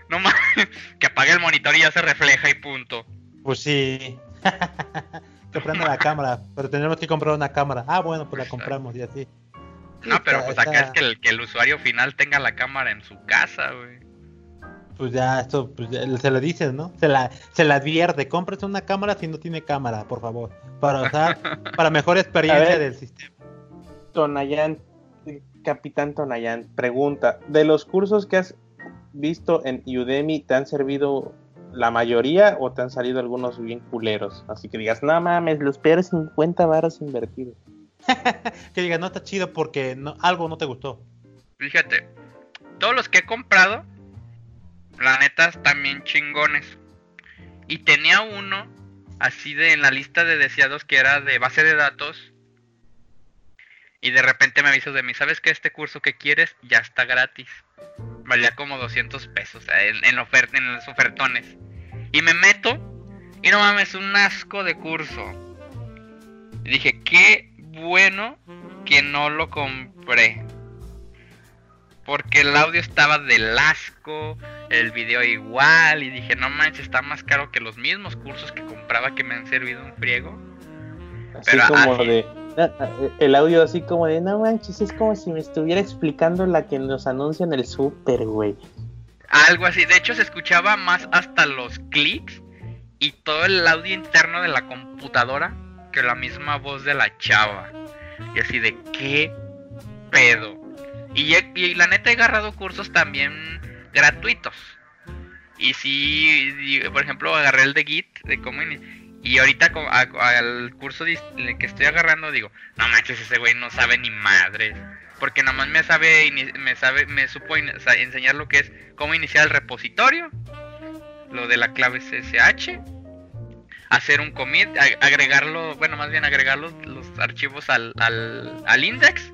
No más, <laughs> que apague el monitor y ya se refleja y punto. Pues sí. <laughs> que prenda la cámara, pero tenemos que comprar una cámara. Ah, bueno, pues la compramos y así. No, pero pues acá es que el, que el usuario final tenga la cámara en su casa, güey. Pues ya, esto pues se le dice, ¿no? Se la, se la advierte, cómprese una cámara si no tiene cámara, por favor. Para usar, <laughs> para mejor experiencia del sistema. Tonayan, Capitán Tonayan, pregunta, de los cursos que has visto en Udemy, ¿te han servido la mayoría o te han salido algunos bien culeros? Así que digas, no mames, los peores 50 varos invertidos. <laughs> que digas, no está chido porque no, algo no te gustó. Fíjate, todos los que he comprado, la neta están bien chingones. Y tenía uno así de en la lista de deseados que era de base de datos. Y de repente me aviso de mí, ¿sabes que este curso que quieres ya está gratis? valía como 200 pesos en, en los ofertones. Y me meto y no mames, un asco de curso. Y dije, qué bueno que no lo compré. Porque el audio estaba del asco, el video igual, y dije, no manches, está más caro que los mismos cursos que compraba que me han servido un friego. Así como de, Ah, ah, el audio así como de, no manches, es como si me estuviera explicando la que nos anuncia en el super, güey. Algo así, de hecho se escuchaba más hasta los clics y todo el audio interno de la computadora que la misma voz de la chava. Y así de, ¿qué pedo? Y, la neta he agarrado cursos también gratuitos. Y si, por ejemplo, agarré el de Git, de cómo Y ahorita co- a- al curso que estoy agarrando digo, no manches, ese güey no sabe ni madres. Porque nomás me sabe, me sabe, me supo enseñar lo que es cómo iniciar el repositorio, lo de la clave SSH, hacer un commit, a- agregarlo, bueno, más bien agregar los, los archivos al, al, al index,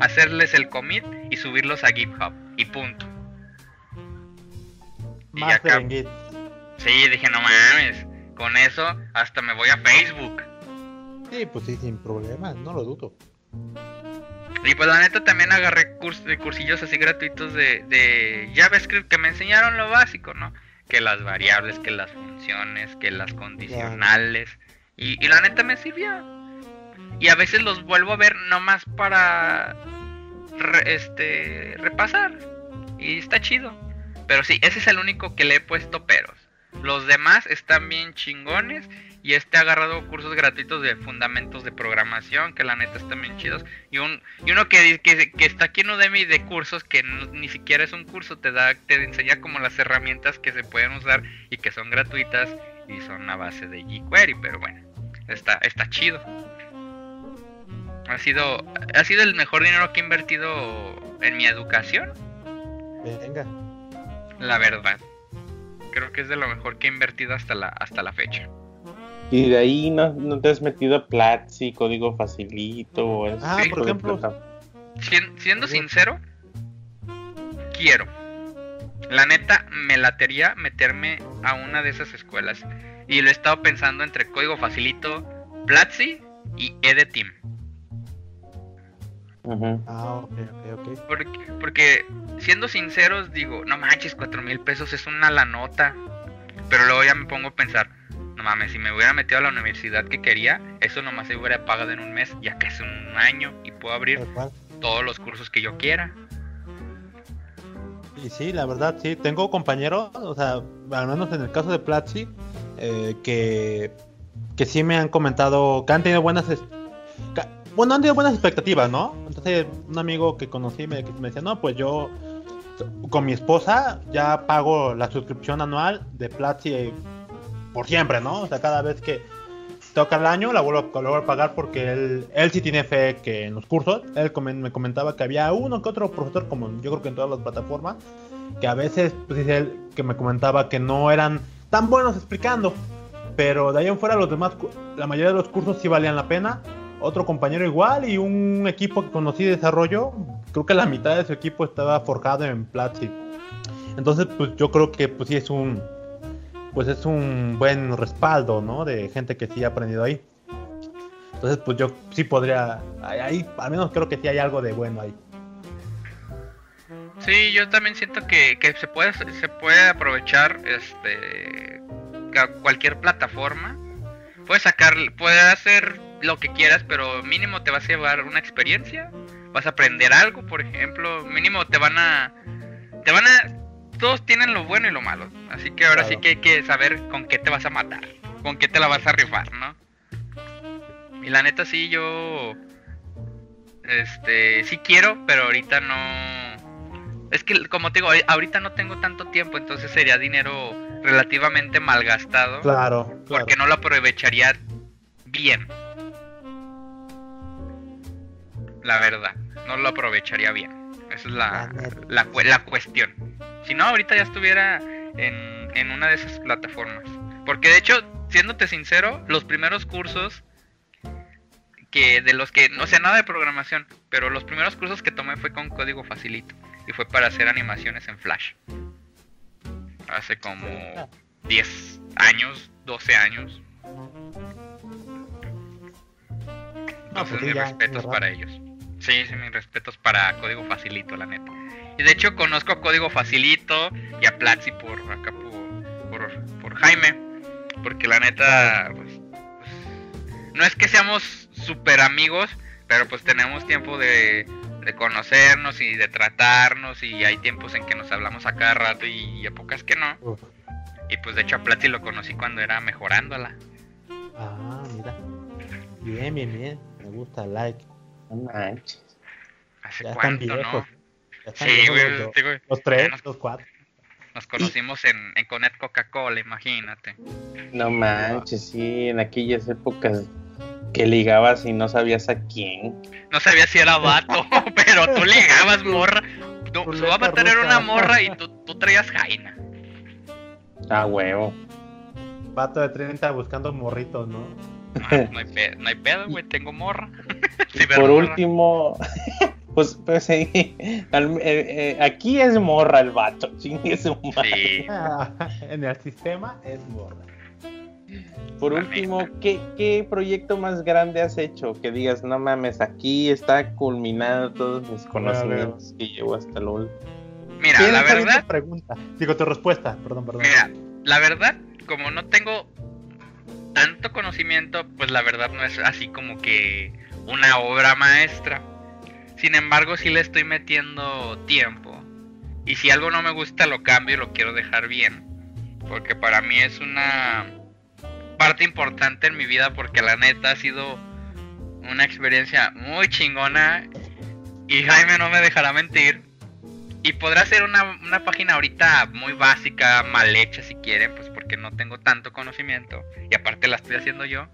hacerles el commit y subirlos a GitHub. Y punto. Y Más acá- de Git. Sí, dije, no mames, con eso hasta me voy a Facebook. Sí, pues sí, sin problemas, no lo dudo. Y pues la neta también agarré curs- cursillos así gratuitos de, de JavaScript que me enseñaron lo básico, ¿no? Que las variables, que las funciones, que las condicionales. Y, y la neta me sirvió. Y a veces los vuelvo a ver nomás para este repasar. Y está chido. Pero sí, ese es el único que le he puesto peros. Los demás están bien chingones. Y este ha agarrado cursos gratuitos de fundamentos de programación, que la neta están bien chidos. Y, un, y uno que, que, que está aquí en Udemy de cursos, que ni siquiera es un curso, te da te enseña como las herramientas que se pueden usar y que son gratuitas y son a base de jQuery, pero bueno, está, está chido. Ha sido, ha sido el mejor dinero que he invertido en mi educación, Venga. la verdad. Creo que es de lo mejor que he invertido hasta la, hasta la fecha. Y de ahí no, no te has metido a Platzi, código facilito o ese Ah, por ejemplo. Sien- siendo sincero, quiero. La neta, me latería meterme a una de esas escuelas. Y lo he estado pensando entre Código Facilito, Platzi y Ah, ok, ok, ok. Porque, porque, siendo sinceros, digo, no manches, cuatro mil pesos es una la nota. Pero luego ya me pongo a pensar, no mames, si me hubiera metido a la universidad que quería, eso nomás se hubiera pagado en un mes, ya que es un año y puedo abrir todos los cursos que yo quiera. Y sí, la verdad, sí. Tengo compañeros, o sea, al menos en el caso de Platzi, eh, que, que sí me han comentado que han tenido buenas. Bueno, han tenido buenas expectativas, ¿no? Entonces, un amigo que conocí me, decía, no, pues yo con mi esposa ya pago la suscripción anual de Platzi eh, por siempre, ¿no? O sea, cada vez que toca el año la vuelvo, la vuelvo a pagar porque él, él sí tiene fe que en los cursos, él me comentaba que había uno que otro profesor, como yo creo que en todas las plataformas, que a veces, pues dice él, que me comentaba que no eran tan buenos explicando, pero de ahí en fuera los demás, la mayoría de los cursos sí valían la pena. Otro compañero igual y un equipo que conocí de desarrollo, creo que la mitad de su equipo estaba forjado en Platzi. Entonces, pues yo creo que pues sí es un pues es un buen respaldo, ¿no? De gente que sí ha aprendido ahí. Entonces, pues yo sí podría ahí, al menos creo que sí hay algo de bueno ahí. Sí, yo también siento que, que se puede se puede aprovechar este cualquier plataforma. Puedes sacar, puedes hacer lo que quieras, pero mínimo te vas a llevar una experiencia, vas a aprender algo, por ejemplo, mínimo te van a te van a todos tienen lo bueno y lo malo, así que ahora sí que hay que saber con qué te vas a matar, con qué te la vas a rifar, ¿no? Y la neta sí yo este sí quiero, pero ahorita no es que, como te digo, ahorita no tengo tanto tiempo, entonces sería dinero relativamente malgastado. Claro, claro. Porque no lo aprovecharía bien. La verdad, no lo aprovecharía bien. Esa es la, La la, la cuestión. Si no, ahorita ya estuviera en, en una de esas plataformas. Porque de hecho, siéndote sincero, los primeros cursos que de los que, no sé nada de programación, pero los primeros cursos que tomé fue con código facilito y fue para hacer animaciones en Flash. Hace como 10 años, 12 años. Entonces pues sí, mis ya, respetos ¿verdad? para ellos. Sí, sí, mis respetos para Código Facilito, la neta. Y de hecho conozco a Código Facilito y a Platzi por acá por, por, por Jaime. Porque la neta, pues, pues, no es que seamos super amigos, pero pues tenemos tiempo de, de conocernos y de tratarnos y hay tiempos en que nos hablamos a cada rato y, a pocas que no. Uf. Y pues de hecho a Platzi lo conocí cuando era mejorándola. Ah, mira. Bien, bien, bien. Me gusta like. No manches. ¿Hace Ya están cuánto, viejos. no? Ya están Sí, viejos güey, los, dos. digo, los tres, los cuatro. Nos conocimos en, en Conet Coca-Cola, imagínate. No manches, sí, en aquellas épocas que ligabas y no sabías a quién. No sabía si era vato, <laughs> <laughs> pero tú ligabas morra. Tú, se va a tener una morra y tú, tú traías jaina. Ah, huevo. Vato de 30 buscando morritos, ¿no? Ah, no hay pedo, no hay pedo, güey, tengo morra. <laughs> Sí, por morra. último, <laughs> pues, pues al- eh, eh, aquí es morra el vato, <laughs> chingue su madre. Sí. en el sistema es morra. Por La último. ¿qué, ¿qué proyecto más grande has hecho? Que digas, no mames, aquí está culminado todos mis conocimientos que llevo hasta el último. Mira, ¿Quién la verdad, tu pregunta? Digo, tu respuesta, perdón, perdón. mira, la verdad, como no tengo tanto conocimiento, pues la verdad no es así como que una obra maestra. Sin embargo, sí le estoy metiendo tiempo. Y si algo no me gusta, lo cambio y lo quiero dejar bien. Porque para mí es una parte importante en mi vida porque la neta ha sido una experiencia muy chingona. Y Jaime no me dejará mentir. Y podrá ser una, una página ahorita muy básica, mal hecha si quieren, pues porque no tengo tanto conocimiento. Y aparte la estoy haciendo yo.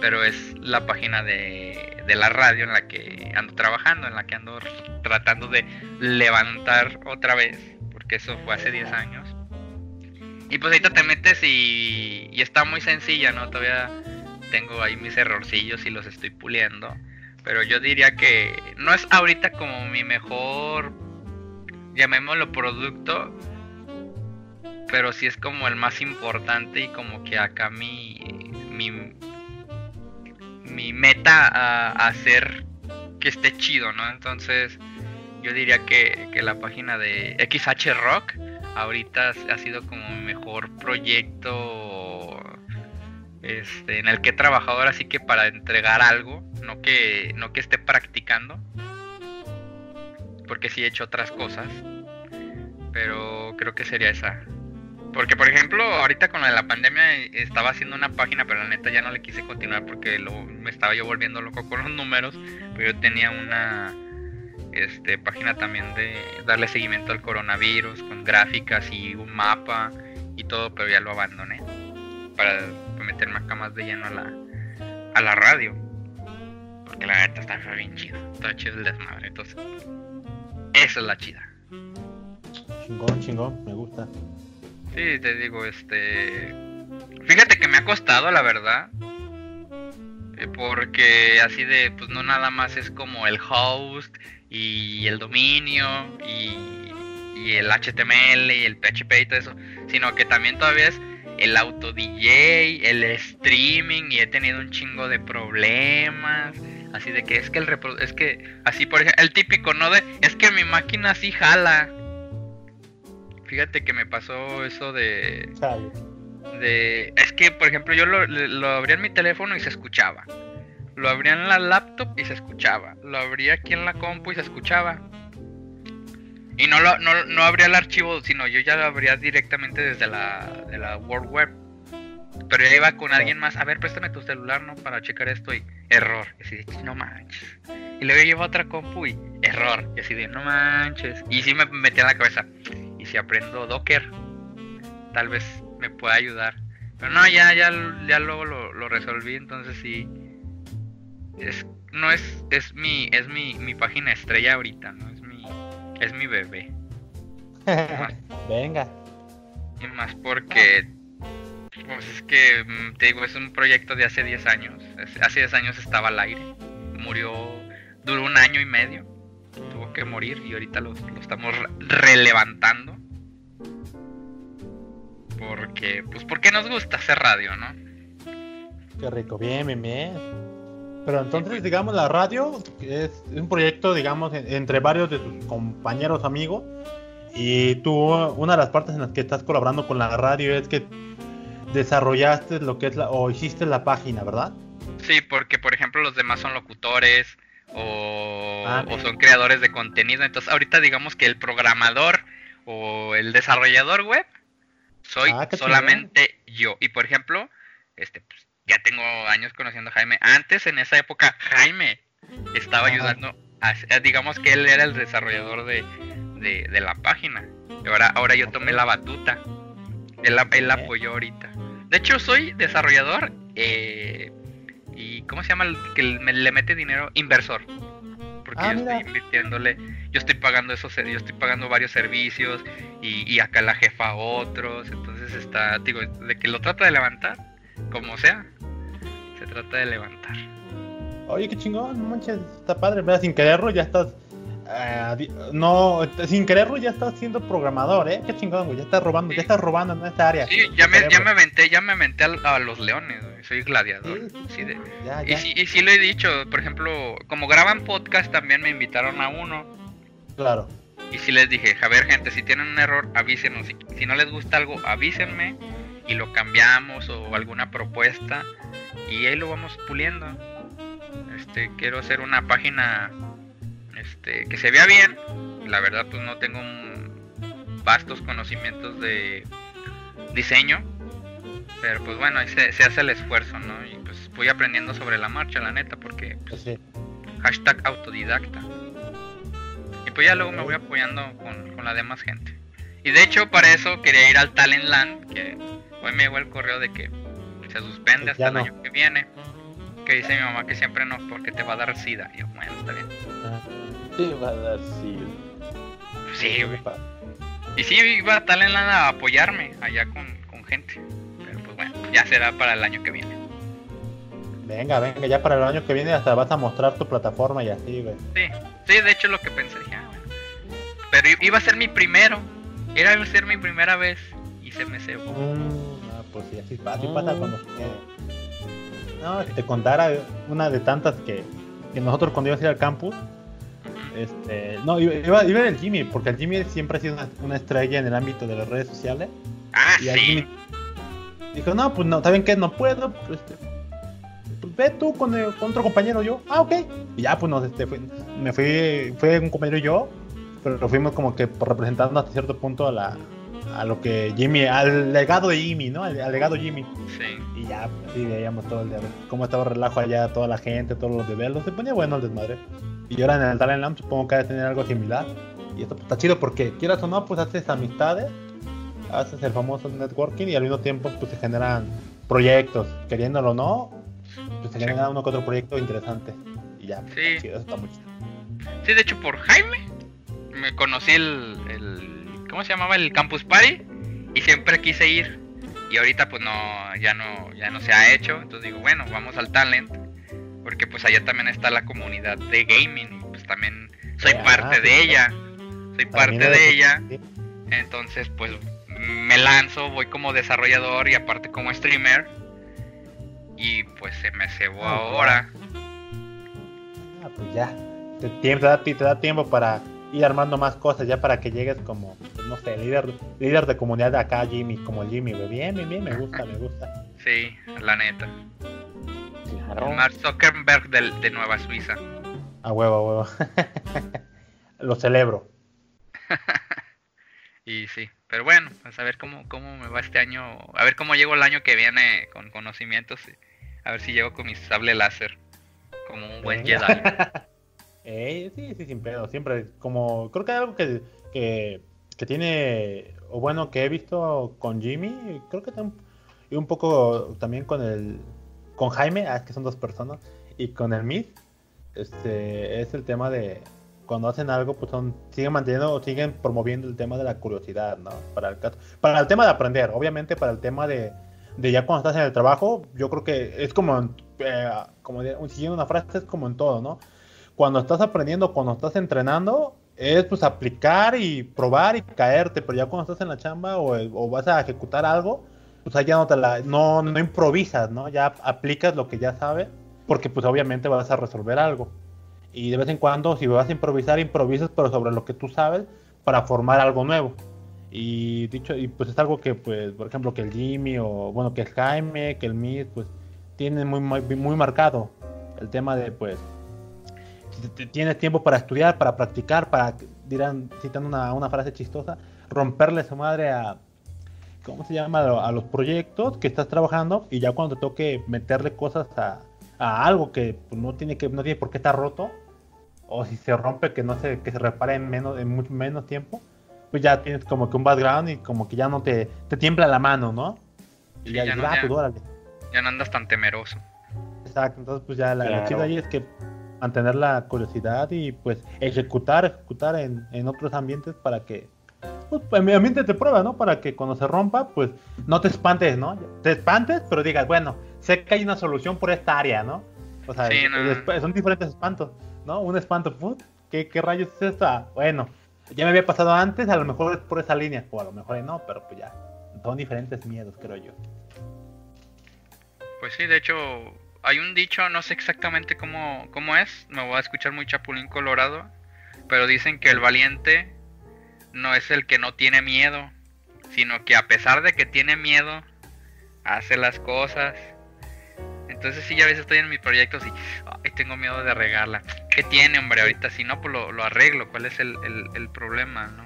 Pero es la página de, de la radio en la que ando trabajando, en la que ando tratando de levantar otra vez. Porque eso fue hace 10 años. Y pues ahorita te metes y, y está muy sencilla, ¿no? Todavía tengo ahí mis errorcillos y los estoy puliendo. Pero yo diría que no es ahorita como mi mejor, llamémoslo producto, pero sí es como el más importante y como que acá mi, mi, mi meta a, hacer que esté chido, ¿no? Entonces yo diría que, que la página de XH Rock ahorita ha sido como mi mejor proyecto este, en el que he trabajado ahora sí que para entregar algo, no que, no que esté practicando, porque sí he hecho otras cosas, pero creo que sería esa. Porque por ejemplo, ahorita con la pandemia eh, estaba haciendo una página, pero la neta ya no le quise continuar porque lo, me estaba yo volviendo loco con los números, pero yo tenía una este, página también de darle seguimiento al coronavirus con gráficas y un mapa y todo, pero ya lo abandoné para meterme acá más de lleno a la, a la radio. Porque la neta está bien chido, está chido el desmadre, entonces esa es la chida. Chingón, chingón, me gusta. Sí, te digo, este. Fíjate que me ha costado, la verdad. eh, Porque así de, pues no nada más es como el host y el dominio y, y el HTML y el PHP y todo eso, sino que también todavía es el auto DJ, el streaming y he tenido un chingo de problemas. Así de que es que el repro- es que así por ejemplo, el típico no de es que mi máquina sí jala. Fíjate que me pasó eso de Chale. de es que por ejemplo yo lo, lo abría en mi teléfono y se escuchaba. Lo abría en la laptop y se escuchaba. Lo abría aquí en la compu y se escuchaba. Y no lo no, no abría el archivo sino yo ya lo abría directamente desde la de la World Web. Pero ya iba con alguien más a ver préstame tu celular no para checar esto y error y así de no manches y luego llevo otra compu y error. Y así de no manches y sí me metía en la cabeza y si aprendo Docker tal vez me pueda ayudar. Pero no, ya, ya, ya luego lo, lo resolví, entonces sí. Es, no es, es mi, es mi, mi página estrella ahorita, ¿no? Es mi, es mi bebé. <laughs> Venga. Y más porque, pues es que, mm, te digo, es un proyecto de hace 10 años. Hace 10 años estaba al aire. Murió, duró un año y medio. Que morir y ahorita lo, lo estamos re- relevantando. Porque, pues porque nos gusta hacer radio, ¿no? Qué rico, bien, bien, bien. Pero entonces, digamos, la radio es un proyecto, digamos, en- entre varios de tus compañeros, amigos. Y tú, una de las partes en las que estás colaborando con la radio es que desarrollaste lo que es la, o hiciste la página, ¿verdad? Sí, porque por ejemplo los demás son locutores o, Ah, o son creadores de contenido. Entonces ahorita digamos que el programador o el desarrollador web soy Ah, solamente yo. Y por ejemplo, este pues, ya tengo años conociendo a Jaime. Antes en esa época Jaime estaba ayudando, a, digamos que él era el desarrollador de, de, de la página. Y ahora, ahora yo tomé la batuta. Él, él apoyó ahorita. De hecho, soy desarrollador eh, y ¿cómo se llama el que me- le mete dinero? Inversor. Porque Ah, yo mira. estoy invirtiéndole, yo estoy pagando esos, yo estoy pagando varios servicios y, y acá la jefa otros, entonces está, digo, de que lo trata de levantar, como sea, se trata de levantar. Oye, qué chingón, no manches, está padre, ¿verdad? Sin quererlo ya estás. Eh, no, sin quererlo ya estás siendo programador, ¿eh? Qué chingón, güey. Ya estás robando, Sí. ya estás robando en esta área. Sí, ya me, ya me aventé, ya me aventé a, los leones, güey, soy gladiador. Sí, sí, sí, de- Ya, Y ya. sí, y sí lo he dicho, por ejemplo, como graban podcast también me invitaron a uno. Claro. Y sí les dije, a ver gente, si tienen un error, avísenos. Si, si no les gusta algo, avísenme y lo cambiamos o alguna propuesta. Y ahí lo vamos puliendo. Este, quiero hacer una página este, que se vea bien. La verdad, pues no tengo vastos conocimientos de diseño. Pero pues bueno, ahí se, se hace el esfuerzo, ¿no? Y pues voy aprendiendo sobre la marcha, la neta, porque Pues sí. Hashtag autodidacta. Y pues ya luego me voy apoyando con, con la demás gente. Y de hecho para eso quería ir al Talent Land, que hoy me llegó el correo de que se suspende hasta Ya el año que viene. Que dice mi mamá que siempre no, porque te va a dar sida. Y yo, bueno, está bien. Te va a dar sí. Sí, güey. Y sí, iba a Talent Land a apoyarme allá con, con gente. Pero pues bueno, ya será para el año que viene. Venga, venga, ya para el año que viene hasta vas a mostrar tu plataforma y así, güey. Sí, sí, de hecho lo que pensé, dije, ah, bueno. Pero i- iba a ser mi primero. Era iba a ser mi primera vez. Y se me cebó. Mm, ah, pues sí, así, así pasa Mm. cuando. eh, No, si te contara una de tantas que, que nosotros cuando íbamos a ir al campus, este, no, iba, iba, el Jimmy, porque el Jimmy siempre ha sido una, una estrella en el ámbito de las redes sociales. Ah, Y al sí. Jimmy dijo, no, pues no, ¿saben qué? No puedo, pues, este, pues ve tú con, el- con otro compañero yo. Ah, ok. Y ya, pues nos, este, fui- me fui, fue un compañero y yo, pero fuimos como que representando hasta cierto punto a la a lo que Jimmy, al legado de Jimmy, ¿no? Al, al legado Jimmy. Sí. Y ya, pues, sí, veíamos todo el día, cómo estaba el relajo allá, toda la gente, todos los bebés, se ponía bueno el desmadre. Y ahora en el Talent Lamp supongo que ha de tener algo similar. Y esto pues, está chido porque quieras o no, pues haces amistades, haces el famoso networking y al mismo tiempo pues se generan proyectos, queriéndolo o no, pues se Sí. genera uno que otro proyecto interesante. Y ya, Sí. está chido, eso está muy chido. Sí, de hecho por Jaime me conocí el, el ¿cómo se llamaba? El Campus Party y siempre quise ir y ahorita pues no ya no ya no se ha hecho, entonces digo, bueno, vamos al Talent porque pues allá también está la comunidad de gaming pues también soy Ah, parte de ella. Soy parte de ella, entonces pues me lanzo, voy como desarrollador y aparte como streamer y pues se me cebó Ah, ahora. Ah, pues ya. Te, da, te da tiempo para ir armando más cosas, ya para que llegues como, no sé, líder, líder de comunidad de acá, Jimmy, como Jimmy, güey. Bien, bien, bien, me gusta, me gusta. <laughs> Sí, la neta. Claro. Mark Zuckerberg del- de Nueva Suiza. A huevo, a huevo. <laughs> Lo celebro. <laughs> Y sí, pero bueno, pues a ver cómo, cómo me va este año, a ver cómo llego el año que viene con conocimientos, a ver si llego con mi sable láser, como un buen. Jedi. <laughs> Eh, sí, sí, sin pedo. Siempre, como, creo que hay algo que, que, que tiene, o bueno, que he visto con Jimmy, creo que tam- y un poco también con el, con Jaime, ah, es que son dos personas, y con el Myth, este, es el tema de cuando hacen algo, pues son, siguen manteniendo o siguen promoviendo el tema de la curiosidad, ¿no? Para el, para el tema de aprender, obviamente para el tema de, de ya cuando estás en el trabajo, yo creo que es como, eh, como siguiendo una frase, es como en todo, ¿no? Cuando estás aprendiendo, cuando estás entrenando, es pues aplicar y probar y caerte, pero ya cuando estás en la chamba o, o vas a ejecutar algo, pues ya no te la, no, no improvisas, ¿no? Ya aplicas lo que ya sabes, porque pues obviamente vas a resolver algo. Y de vez en cuando, si vas a improvisar, improvisas, pero sobre lo que tú sabes, para formar algo nuevo. Y dicho, y pues es algo que, pues, por ejemplo, que el Jimmy o, bueno, que el Jaime, que el Mid, pues, tienen muy, muy, muy marcado el tema de, pues, si tienes tiempo para estudiar, para practicar, para, dirán, citando una, una frase chistosa, romperle su madre a, ¿cómo se llama? A los proyectos que estás trabajando y ya cuando te toque meterle cosas a, a algo que pues, no tiene que no tiene por qué estar roto o si se rompe que no se que se repare en menos en mucho menos tiempo pues ya tienes como que un background y como que ya no te, te tiembla la mano, ¿no? Y Sí, ya, ya no- ah, ya- pues. Ya no andas tan temeroso. Exacto, entonces pues ya la, Claro. chido ahí es que mantener la curiosidad y pues ejecutar, ejecutar en, en otros ambientes para que, pues en mi ambiente de prueba, ¿no? Para que cuando se rompa, pues no te espantes, ¿no? Te espantes, pero digas, bueno, sé que hay una solución por esta área, ¿no? O sea, Sí, no. son diferentes espantos, ¿no? Un espanto, ¿qué, ¿qué rayos es esta? Bueno, ya me había pasado antes, a lo mejor es por esa línea, o a lo mejor no, pero pues ya, son diferentes miedos, creo yo. Pues sí, de hecho, hay un dicho, no sé exactamente cómo, cómo es, me voy a escuchar muy chapulín colorado, pero dicen que el valiente no es el que no tiene miedo, sino que a pesar de que tiene miedo, hace las cosas. Entonces sí, ya a veces estoy en mis proyectos y ay, tengo miedo de regarla. ¿Qué tiene, hombre? Ahorita si no, pues lo, lo arreglo. ¿Cuál es el, el- el problema, no?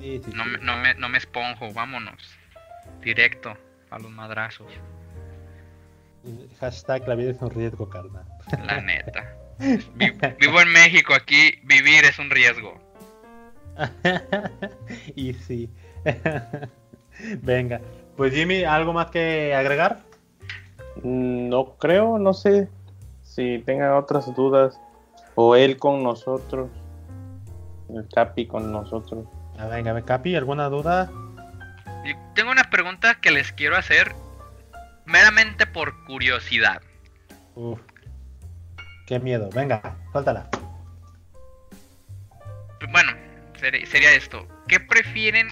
Sí, sí, No me, no, me, no me esponjo, vámonos. Directo a los madrazos, Hashtag la vida es un riesgo, carnal. la neta. <laughs> Vi- vivo en México, aquí vivir es un riesgo. <laughs> y sí. <laughs> Venga. Pues Jimmy, ¿algo más que agregar? Mm, No creo, no sé si tengan otras dudas. O él con nosotros. El Capi con nosotros. Ah, venga, ve, Capi, ¿alguna duda? Tengo una pregunta que les quiero hacer meramente por curiosidad. Uf. Qué miedo. Venga, suéltala. Bueno, sería esto. ¿Qué prefieren?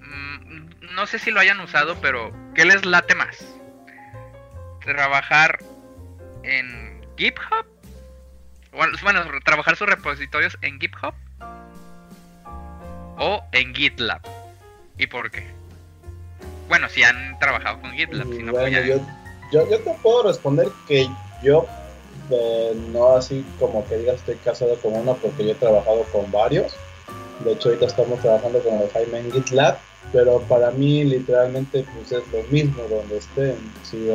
Mm, No sé si lo hayan usado, pero ¿qué les late más? ¿Trabajar en GitHub? Bueno, trabajar sus repositorios en GitHub o en GitLab. ¿Y por qué? Bueno, si han trabajado con GitLab, si no, pues bueno, ya- yo, yo, yo te puedo responder que yo no así como que digas estoy casado con uno porque yo he trabajado con varios. De hecho, ahorita estamos trabajando con el Jaime en GitLab, pero para mí literalmente pues es lo mismo donde estén. Si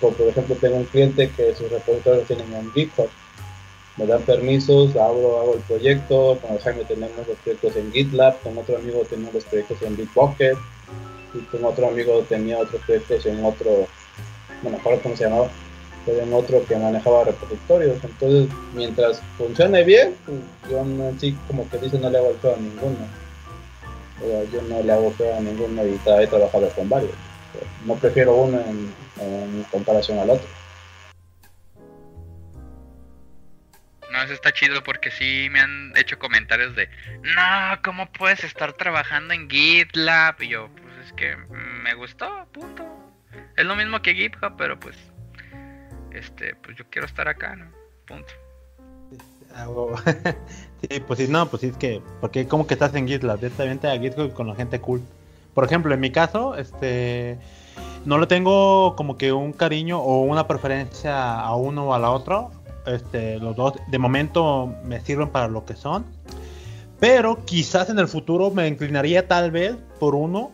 por ejemplo tengo un cliente que sus repositorios tienen en GitHub, me dan permisos, abro, hago el proyecto, con el Jaime tenemos los proyectos en GitLab, con otro amigo tenemos los proyectos en Bitbucket, y con otro amigo tenía otros proyectos en otro, no me cómo se en otro que manejaba repositorios. Entonces, mientras funcione bien, pues, yo no, así como que dice no le hago el feo a ninguno. O sea, yo no le hago feo a ninguno y he trabajado con varios. No prefiero uno en, en comparación al otro. No, eso está chido porque sí me han hecho comentarios de, no, ¿cómo puedes estar trabajando en GitLab? Y yo, pues es que me gustó, punto. Es lo mismo que GitHub, pero pues, este, pues yo quiero estar acá, ¿no? Punto. Hago- <laughs> sí, pues sí, no, pues sí, es que, porque como que estás en GitLab, directamente a GitHub con la gente cool. Por ejemplo, en mi caso, este, no le tengo como que un cariño o una preferencia a uno o a la otro. Este, los dos, de momento me sirven para lo que son. Pero quizás en el futuro me inclinaría tal vez por uno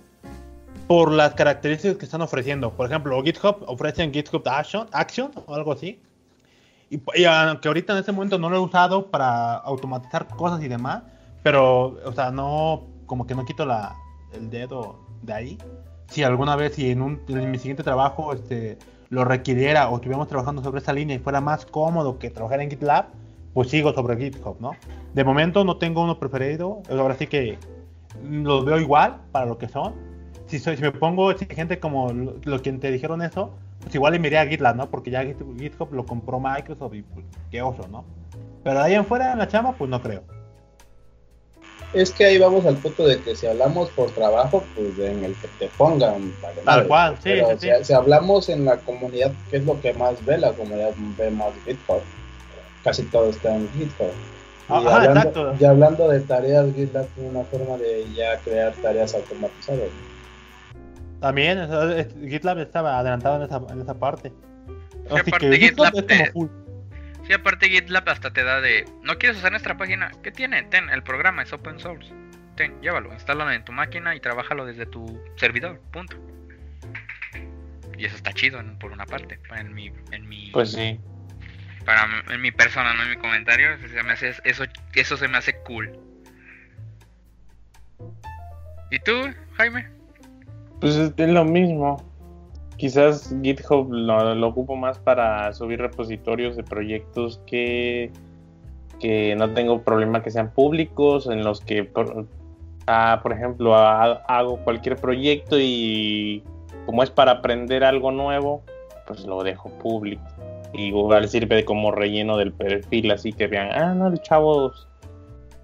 por las características que están ofreciendo. Por ejemplo, GitHub ofrecen GitHub Action, Action o algo así. Y, y aunque ahorita en este momento no lo he usado para automatizar cosas y demás, pero, o sea, no, como que no quito la, el dedo de ahí. Si alguna vez, si en, un, en mi siguiente trabajo este, lo requiriera o estuviéramos trabajando sobre esa línea y fuera más cómodo que trabajar en GitLab, pues sigo sobre GitHub, ¿no? De momento no tengo uno preferido, ahora sí que los veo igual para lo que son. Si, soy, si me pongo exigente como lo, lo que te dijeron eso, pues igual le miré a GitLab, ¿no? Porque ya Git- GitHub lo compró Microsoft y pues, qué oso, ¿no? Pero de ahí en fuera en la chama, pues no creo. Es que ahí vamos al punto de que si hablamos por trabajo, pues en el que te pongan. vale Tal cual, sí, Pero sí, si, sí. si hablamos en la comunidad, ¿qué es lo que más ve? La comunidad ve más GitHub. Casi todo está en GitHub. Y Ah, Ajá, hablando, exacto. y hablando de tareas, GitLab tiene una forma de ya crear tareas automatizadas. También, o sea, es- GitLab estaba adelantado en esa, en esa parte. Sí, Así aparte que GitLab GitLab es como te- full. Sí, aparte GitLab hasta te da de, ¿no quieres usar nuestra página? ¿Qué tiene? Ten, el programa es open source. Ten, llévalo, instálalo en tu máquina y trabájalo desde tu servidor, punto. Y eso está chido en- por una parte, en mi, en mi, Pues sí. para, en mi persona, no en mi comentario, se me hace, eso, eso se me hace cool. ¿Y tú, Jaime? Pues es lo mismo. Quizás GitHub lo, ocupo más para subir repositorios de proyectos que, que no tengo problema que sean públicos, en los que, por, ah, por ejemplo, ha- hago cualquier proyecto y como es para aprender algo nuevo, pues lo dejo público. Y igual sirve como relleno del perfil, así que vean, ah, no, el chavo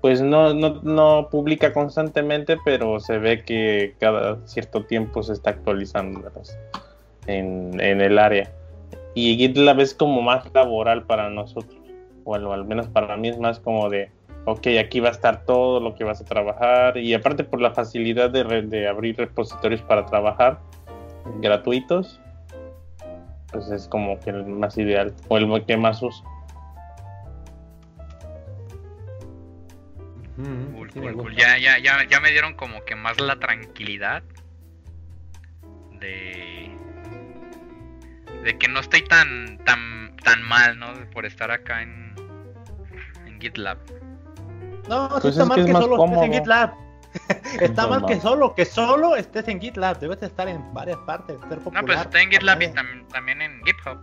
pues no, no, no publica constantemente, pero se ve que cada cierto tiempo se está actualizando ¿verdad? en, el área. Y GitLab es como más laboral para nosotros, bueno, al menos para mí es más como de, ok, aquí va a estar todo lo que vas a trabajar, y aparte por la facilidad de, re- de abrir repositorios para trabajar gratuitos, pues es como que el más ideal, o el que más uso. Cool, sí cool, cool. Ya, ya, ya, ya me dieron como que más la tranquilidad de de que no estoy tan tan tan mal, ¿no? Por estar acá en en GitLab. No, sí Pues está es mal que es solo estés en. GitLab. <laughs> está mal que solo, que solo estés en GitLab. Debes de estar en varias partes, ser No, popular. pues está en GitLab y tam- también en GitHub.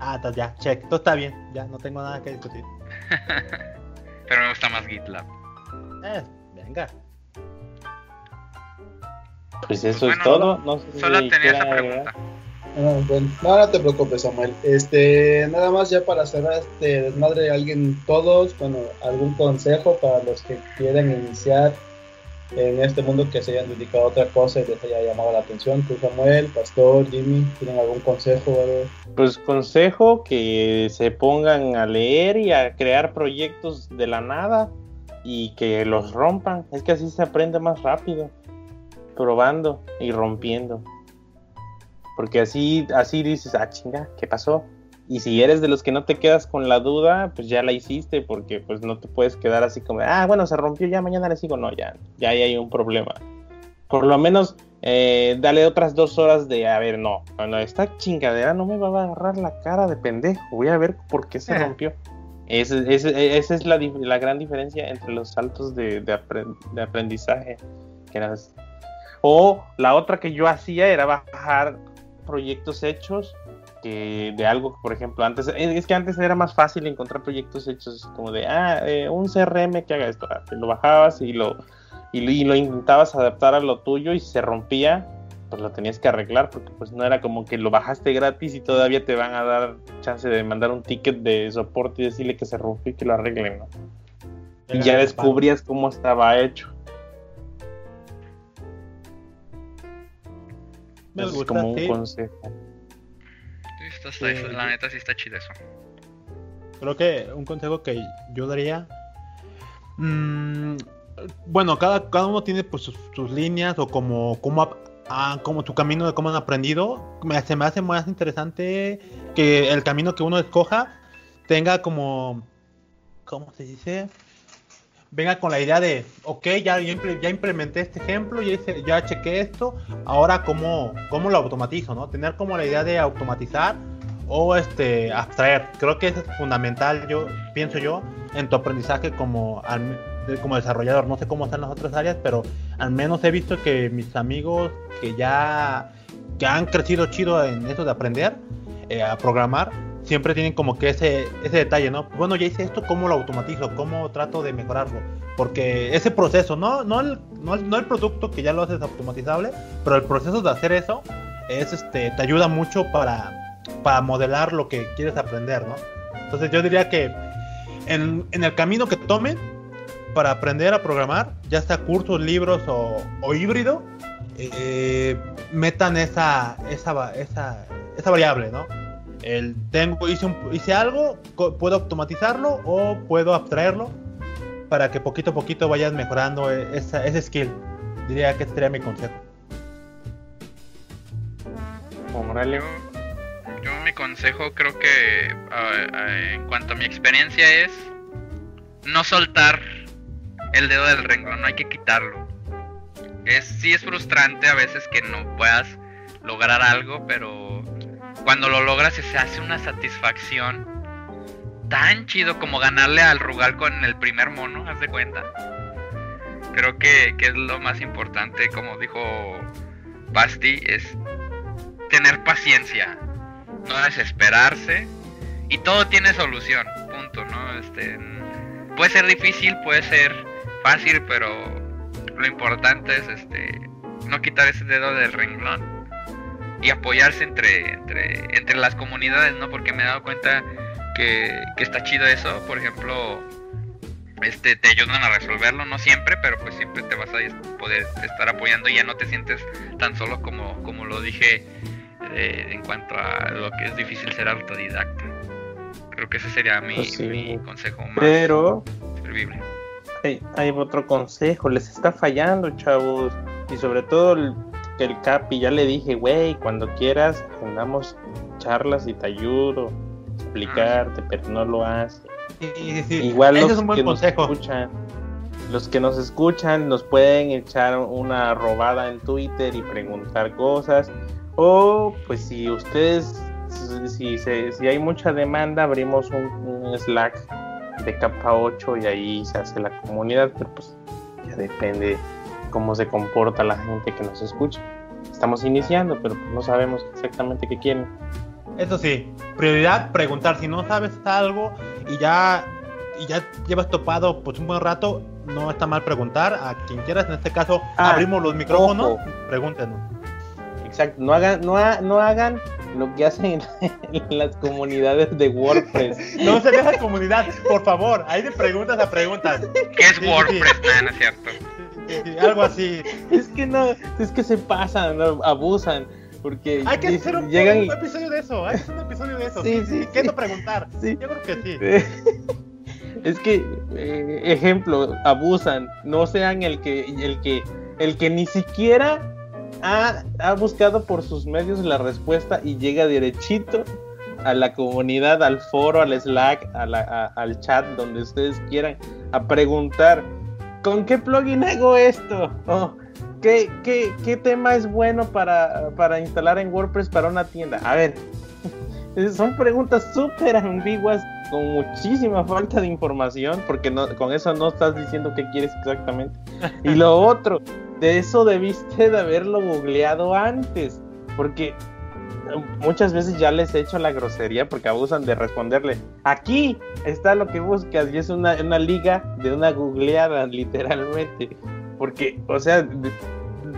Ah, está, ya, check. Todo está bien. Ya, no tengo nada que discutir. <laughs> Pero me gusta más GitLab. Eh, venga. Pues eso Bueno, es todo. No sé si Solo tenía esa pregunta. Ah, bueno, no, no te preocupes, Samuel. Este, nada más ya para cerrar este desmadre, alguien, todos, bueno, algún consejo para los que quieran iniciar en este mundo que se hayan dedicado a otra cosa y les haya llamado la atención. Tú, Samuel, Pastor, Jimmy, ¿tienen algún consejo? Pues consejo que se pongan a leer y a crear proyectos de la nada y que los rompan. Es que así se aprende más rápido, probando y rompiendo. Porque así, así dices, ah, chinga, ¿qué pasó? Y si eres de los que no te quedas con la duda, pues ya la hiciste, porque pues no te puedes quedar así como, ah, bueno, se rompió, ya mañana le sigo. No, ya, ya ahí hay un problema. Por lo menos eh, dale otras dos horas de, a ver, no, bueno, esta chingadera no me va a agarrar la cara de pendejo, voy a ver por qué se Eh. rompió. Ese- esa es la, gran diferencia entre los saltos de, de apren- de aprendizaje. Que eras- O la otra que yo hacía era bajar proyectos hechos de algo por ejemplo, antes, es es que antes era más fácil encontrar proyectos hechos como de, ah, eh, un CRM que haga esto, ah, lo bajabas y lo, y lo, intentabas adaptar a lo tuyo y se rompía, pues lo tenías que arreglar porque pues no era como que lo bajaste gratis y todavía te van a dar chance de mandar un ticket de soporte y decirle que se rompió y que lo arreglen, ¿no? Y ya descubrías cómo estaba hecho. Me Eso es gusta, como un sí. consejo. Sí, está- está- Sí. está- la neta sí está chido eso. Creo que un consejo que yo daría. mm, bueno, cada, cada uno tiene pues sus, sus líneas o como, como, ah, como tu camino de cómo han aprendido. Me, se me hace más interesante que el camino que uno escoja tenga como. ¿Cómo se dice? Venga con la idea de, ok, ya, ya, imple- ya implementé este ejemplo, ya, hice- ya chequé esto, ahora cómo, cómo lo automatizo, ¿no? Tener como la idea de automatizar o este abstraer. Creo que es fundamental, yo pienso yo, en tu aprendizaje como, como desarrollador. No sé cómo están las otras áreas, pero al menos he visto que mis amigos que ya que han crecido chido en eso de aprender eh, a programar, siempre tienen como que ese, ese detalle, ¿no? Bueno, ya hice esto, ¿cómo lo automatizo? ¿Cómo trato de mejorarlo? Porque ese proceso, no, no, el, no, el, no el producto que ya lo haces automatizable, pero el proceso de hacer eso es este te ayuda mucho para, para modelar lo que quieres aprender, ¿no? Entonces yo diría que en, en el camino que tomen para aprender a programar, ya sea cursos, libros o, híbrido, eh, metan esa, esa, esa, esa variable, ¿no? El tengo, hice, un- hice algo, puedo automatizarlo o puedo abstraerlo para que poquito a poquito vayas mejorando e- esa- ese skill. Diría que este sería mi consejo. Yo mi consejo creo que ah, ah, en cuanto a mi experiencia es no soltar el dedo del renglón, no hay que quitarlo. Es, sí es frustrante a veces que no puedas lograr algo, pero cuando lo logras se hace una satisfacción tan chido como ganarle al Rugal con el primer mono, haz de cuenta. Creo que, que es lo más importante, como dijo Basti, es tener paciencia, no desesperarse y todo tiene solución, punto, ¿no? Este, puede ser difícil, puede ser fácil, pero lo importante es este no quitar ese dedo del renglón y apoyarse entre, entre, entre las comunidades, ¿no? Porque me he dado cuenta que, que está chido eso, por ejemplo, este te ayudan a resolverlo, no siempre, pero pues siempre te vas a poder estar apoyando y ya no te sientes tan solo como, como lo dije eh, en cuanto a lo que es difícil ser autodidacta. Creo que ese sería mi, Pues sí. mi consejo más Pero servible. Hay, hay otro consejo, les está fallando, chavos. Y sobre todo el, Capi, ya le dije, güey, cuando quieras, andamos charlas y te ayudo a explicarte, pero no lo hace. Sí, sí, sí. Igual Ese los es un buen que nos escuchan, los que nos escuchan nos pueden echar una robada en Twitter y preguntar cosas. O pues si ustedes, si, si, hay mucha demanda, abrimos un, un Slack de capa 8 y ahí se hace la comunidad, pero pues ya depende cómo se comporta la gente que nos escucha. Estamos iniciando, pero pues, no sabemos exactamente qué quieren. Eso sí, prioridad preguntar. Si no sabes algo y ya, y ya llevas topado pues un buen rato, no está mal preguntar a quien quieras. En este caso, Ah, abrimos los micrófonos, ojo. pregúntenos. Exacto, no hagan, no, ha- no hagan lo que hacen en <laughs> las comunidades de WordPress. <laughs> No se deja comunidad, por favor. Hay de preguntas a preguntas. <laughs> ¿Qué es Sí, sí, WordPress? No es cierto. Sí, algo así. Es que no, es que se pasan, ¿no? abusan, porque Hay que hacer un, llegan un y- episodio de eso. Hay que hacer un episodio de eso. Sí, sí, ¿Qué sí. no preguntar? Sí. Yo creo que sí. es que eh, ejemplo, abusan, no sean el que el que el que ni siquiera ha, buscado por sus medios la respuesta y llega derechito a la comunidad, al foro, al Slack, al chat, donde ustedes quieran, a preguntar, ¿con qué plugin hago esto? Oh, ¿qué, qué, qué tema es bueno para, para instalar en WordPress para una tienda? A ver, <laughs> son preguntas súper ambiguas, con muchísima falta de información, porque no, con eso no estás diciendo qué quieres exactamente. Y lo <laughs> otro, de eso debiste de haberlo googleado antes, porque muchas veces ya les he hecho la grosería porque abusan de responderle, aquí está lo que buscas, y es una, una liga de una googleada, literalmente. Porque, o sea,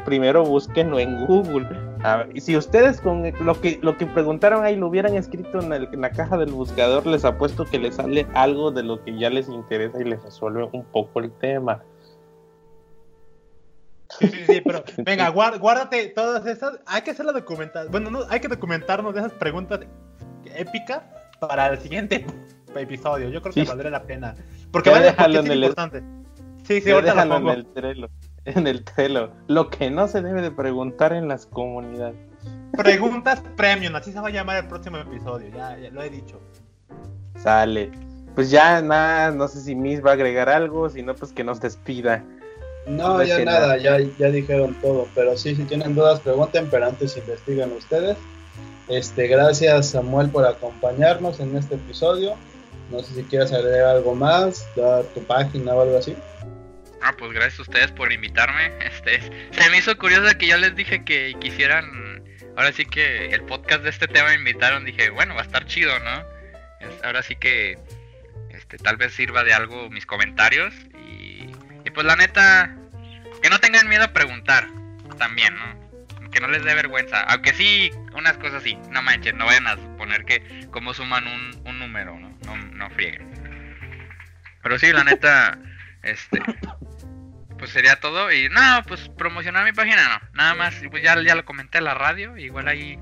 primero búsquenlo en Google. A si ustedes con lo que, lo que preguntaron ahí lo hubieran escrito en, el- en la caja del buscador, les apuesto que les sale algo de lo que ya les interesa y les resuelve un poco el tema. Sí, sí, sí, pero venga, guár- guárdate todas esas. Hay que hacer la documentación. Bueno, no, hay que documentarnos de esas preguntas épicas para el siguiente episodio. Yo creo que Sí. valdría la pena. Porque Ya vale, porque es en el- importante. Sí, sí, ahorita lo déjalo en pongo. el Trello. <laughs> En el Trello. Lo que no se debe de preguntar en las comunidades. Preguntas premium, así se va a llamar el próximo episodio. Ya, ya lo he dicho. Sale. Pues ya nada, no sé si Miss va a agregar algo, si no, pues que nos despida. No, Es ya nada, ya, ya dijeron todo, pero sí, si tienen dudas pregunten, pero antes investiguen ustedes. Este, gracias Samuel por acompañarnos en este episodio. No sé si quieres agregar algo más, dar tu página o algo así. Ah, pues gracias a ustedes por invitarme. <laughs> Este, se me hizo curioso que yo les dije que quisieran, ahora sí que el podcast de este tema me invitaron, dije, bueno, va a estar chido, ¿no? Ahora sí que, este, tal vez sirva de algo mis comentarios y, y pues la neta, que no tengan miedo a preguntar, también, ¿no? Que no les dé vergüenza, aunque sí, unas cosas sí, no manches, no vayan a poner que como suman un, un número, ¿no? No, no frieguen. Pero sí, la neta, este, pues sería todo y no, pues promocionar mi página no, nada más, pues ya, ya lo comenté en la radio, igual ahí,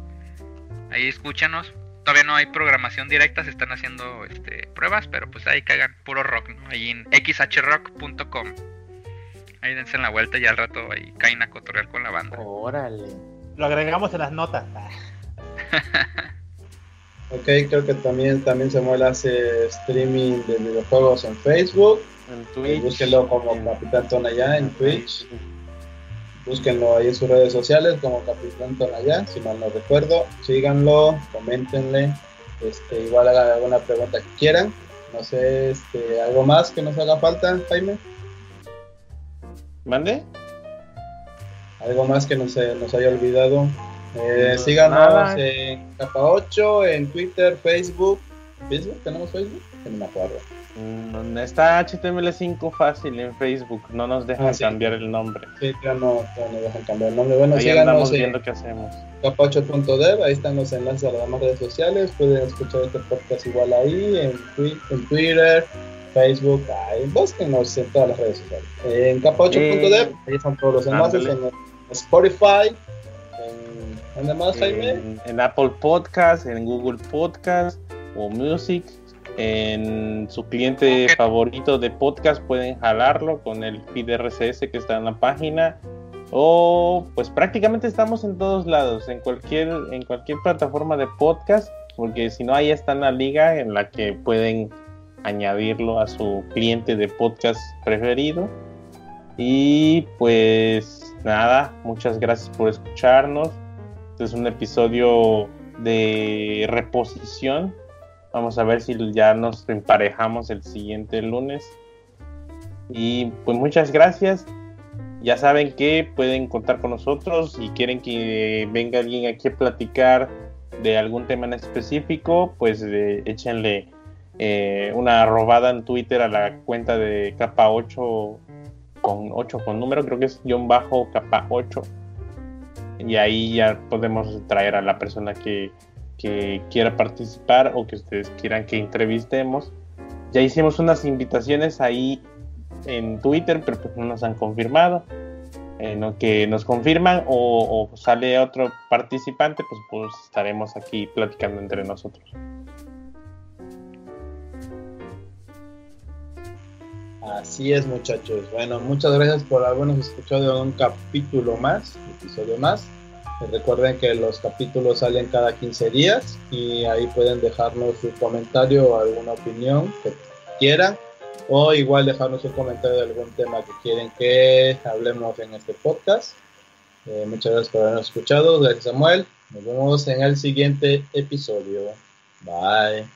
ahí escúchanos. Todavía no hay programación directa, se están haciendo este, pruebas, pero pues ahí cagan puro rock, ¿no? Ahí en xhrock.com. Ahí dense la vuelta y al rato ahí caen a cotorrear con la banda. Órale. Lo agregamos en las notas. <laughs> Ok, creo que también, también Samuel hace streaming de videojuegos en Facebook. En Eh, Twitch. búsquenlo como en- Capitán Tonayá en Twitch. Búsquenlo ahí en sus redes sociales como Capitán Tonayá, si mal no recuerdo. Síganlo, coméntenle. Este, igual hagan alguna pregunta que quieran. No sé, este, algo más que nos haga falta, Jaime. ¿Mande? Algo más que nos, nos haya olvidado. Eh, No, síganos nada. en Capa 8, en Twitter, Facebook. ¿Facebook? ¿Tenemos Facebook? No me acuerdo. Mm, Está HTML5 fácil en Facebook, no nos dejan Ah, sí. cambiar el nombre. Sí, ya no, ya no dejan cambiar el nombre. Bueno, Ahí andamos en viendo qué hacemos. capa8.dev, ahí están los enlaces a las demás redes sociales. Pueden escuchar este podcast igual ahí, en, twi- en Twitter, Facebook, ahí, búsquenos en todas las redes sociales. En capa8.dev, ahí están todos los enlaces, Ándale. en Spotify, en, ¿dónde más, Jaime? En, en Apple Podcast, en Google Podcast o Music. En su cliente favorito de podcast pueden jalarlo con el feed RSS que está en la página. O pues prácticamente estamos en todos lados, en cualquier, en cualquier plataforma de podcast, porque si no ahí está la liga en la que pueden añadirlo a su cliente de podcast preferido. Y pues nada, muchas gracias por escucharnos. Este es un episodio de reposición. Vamos a ver si ya nos emparejamos el siguiente lunes. Y pues muchas gracias. Ya saben que pueden contar con nosotros. Si quieren que venga alguien aquí a platicar de algún tema en específico, pues eh, échenle eh, una robada en Twitter a la cuenta de capa 8 con 8 con número, creo que es guion bajo capa 8. Y ahí ya podemos traer a la persona que, que quiera participar o que ustedes quieran que entrevistemos. Ya hicimos unas invitaciones ahí en Twitter, pero pues no nos han confirmado. En lo que nos confirman o, sale otro participante, pues, pues estaremos aquí platicando entre nosotros. Así es, muchachos. Bueno, muchas gracias por habernos escuchado un capítulo más, episodio más. Recuerden que los capítulos salen cada 15 días y ahí pueden dejarnos su comentario o alguna opinión que quieran o igual dejarnos un comentario de algún tema que quieren que hablemos en este podcast. Eh, muchas gracias por habernos escuchado. Gracias, Samuel. Nos vemos en el siguiente episodio. Bye.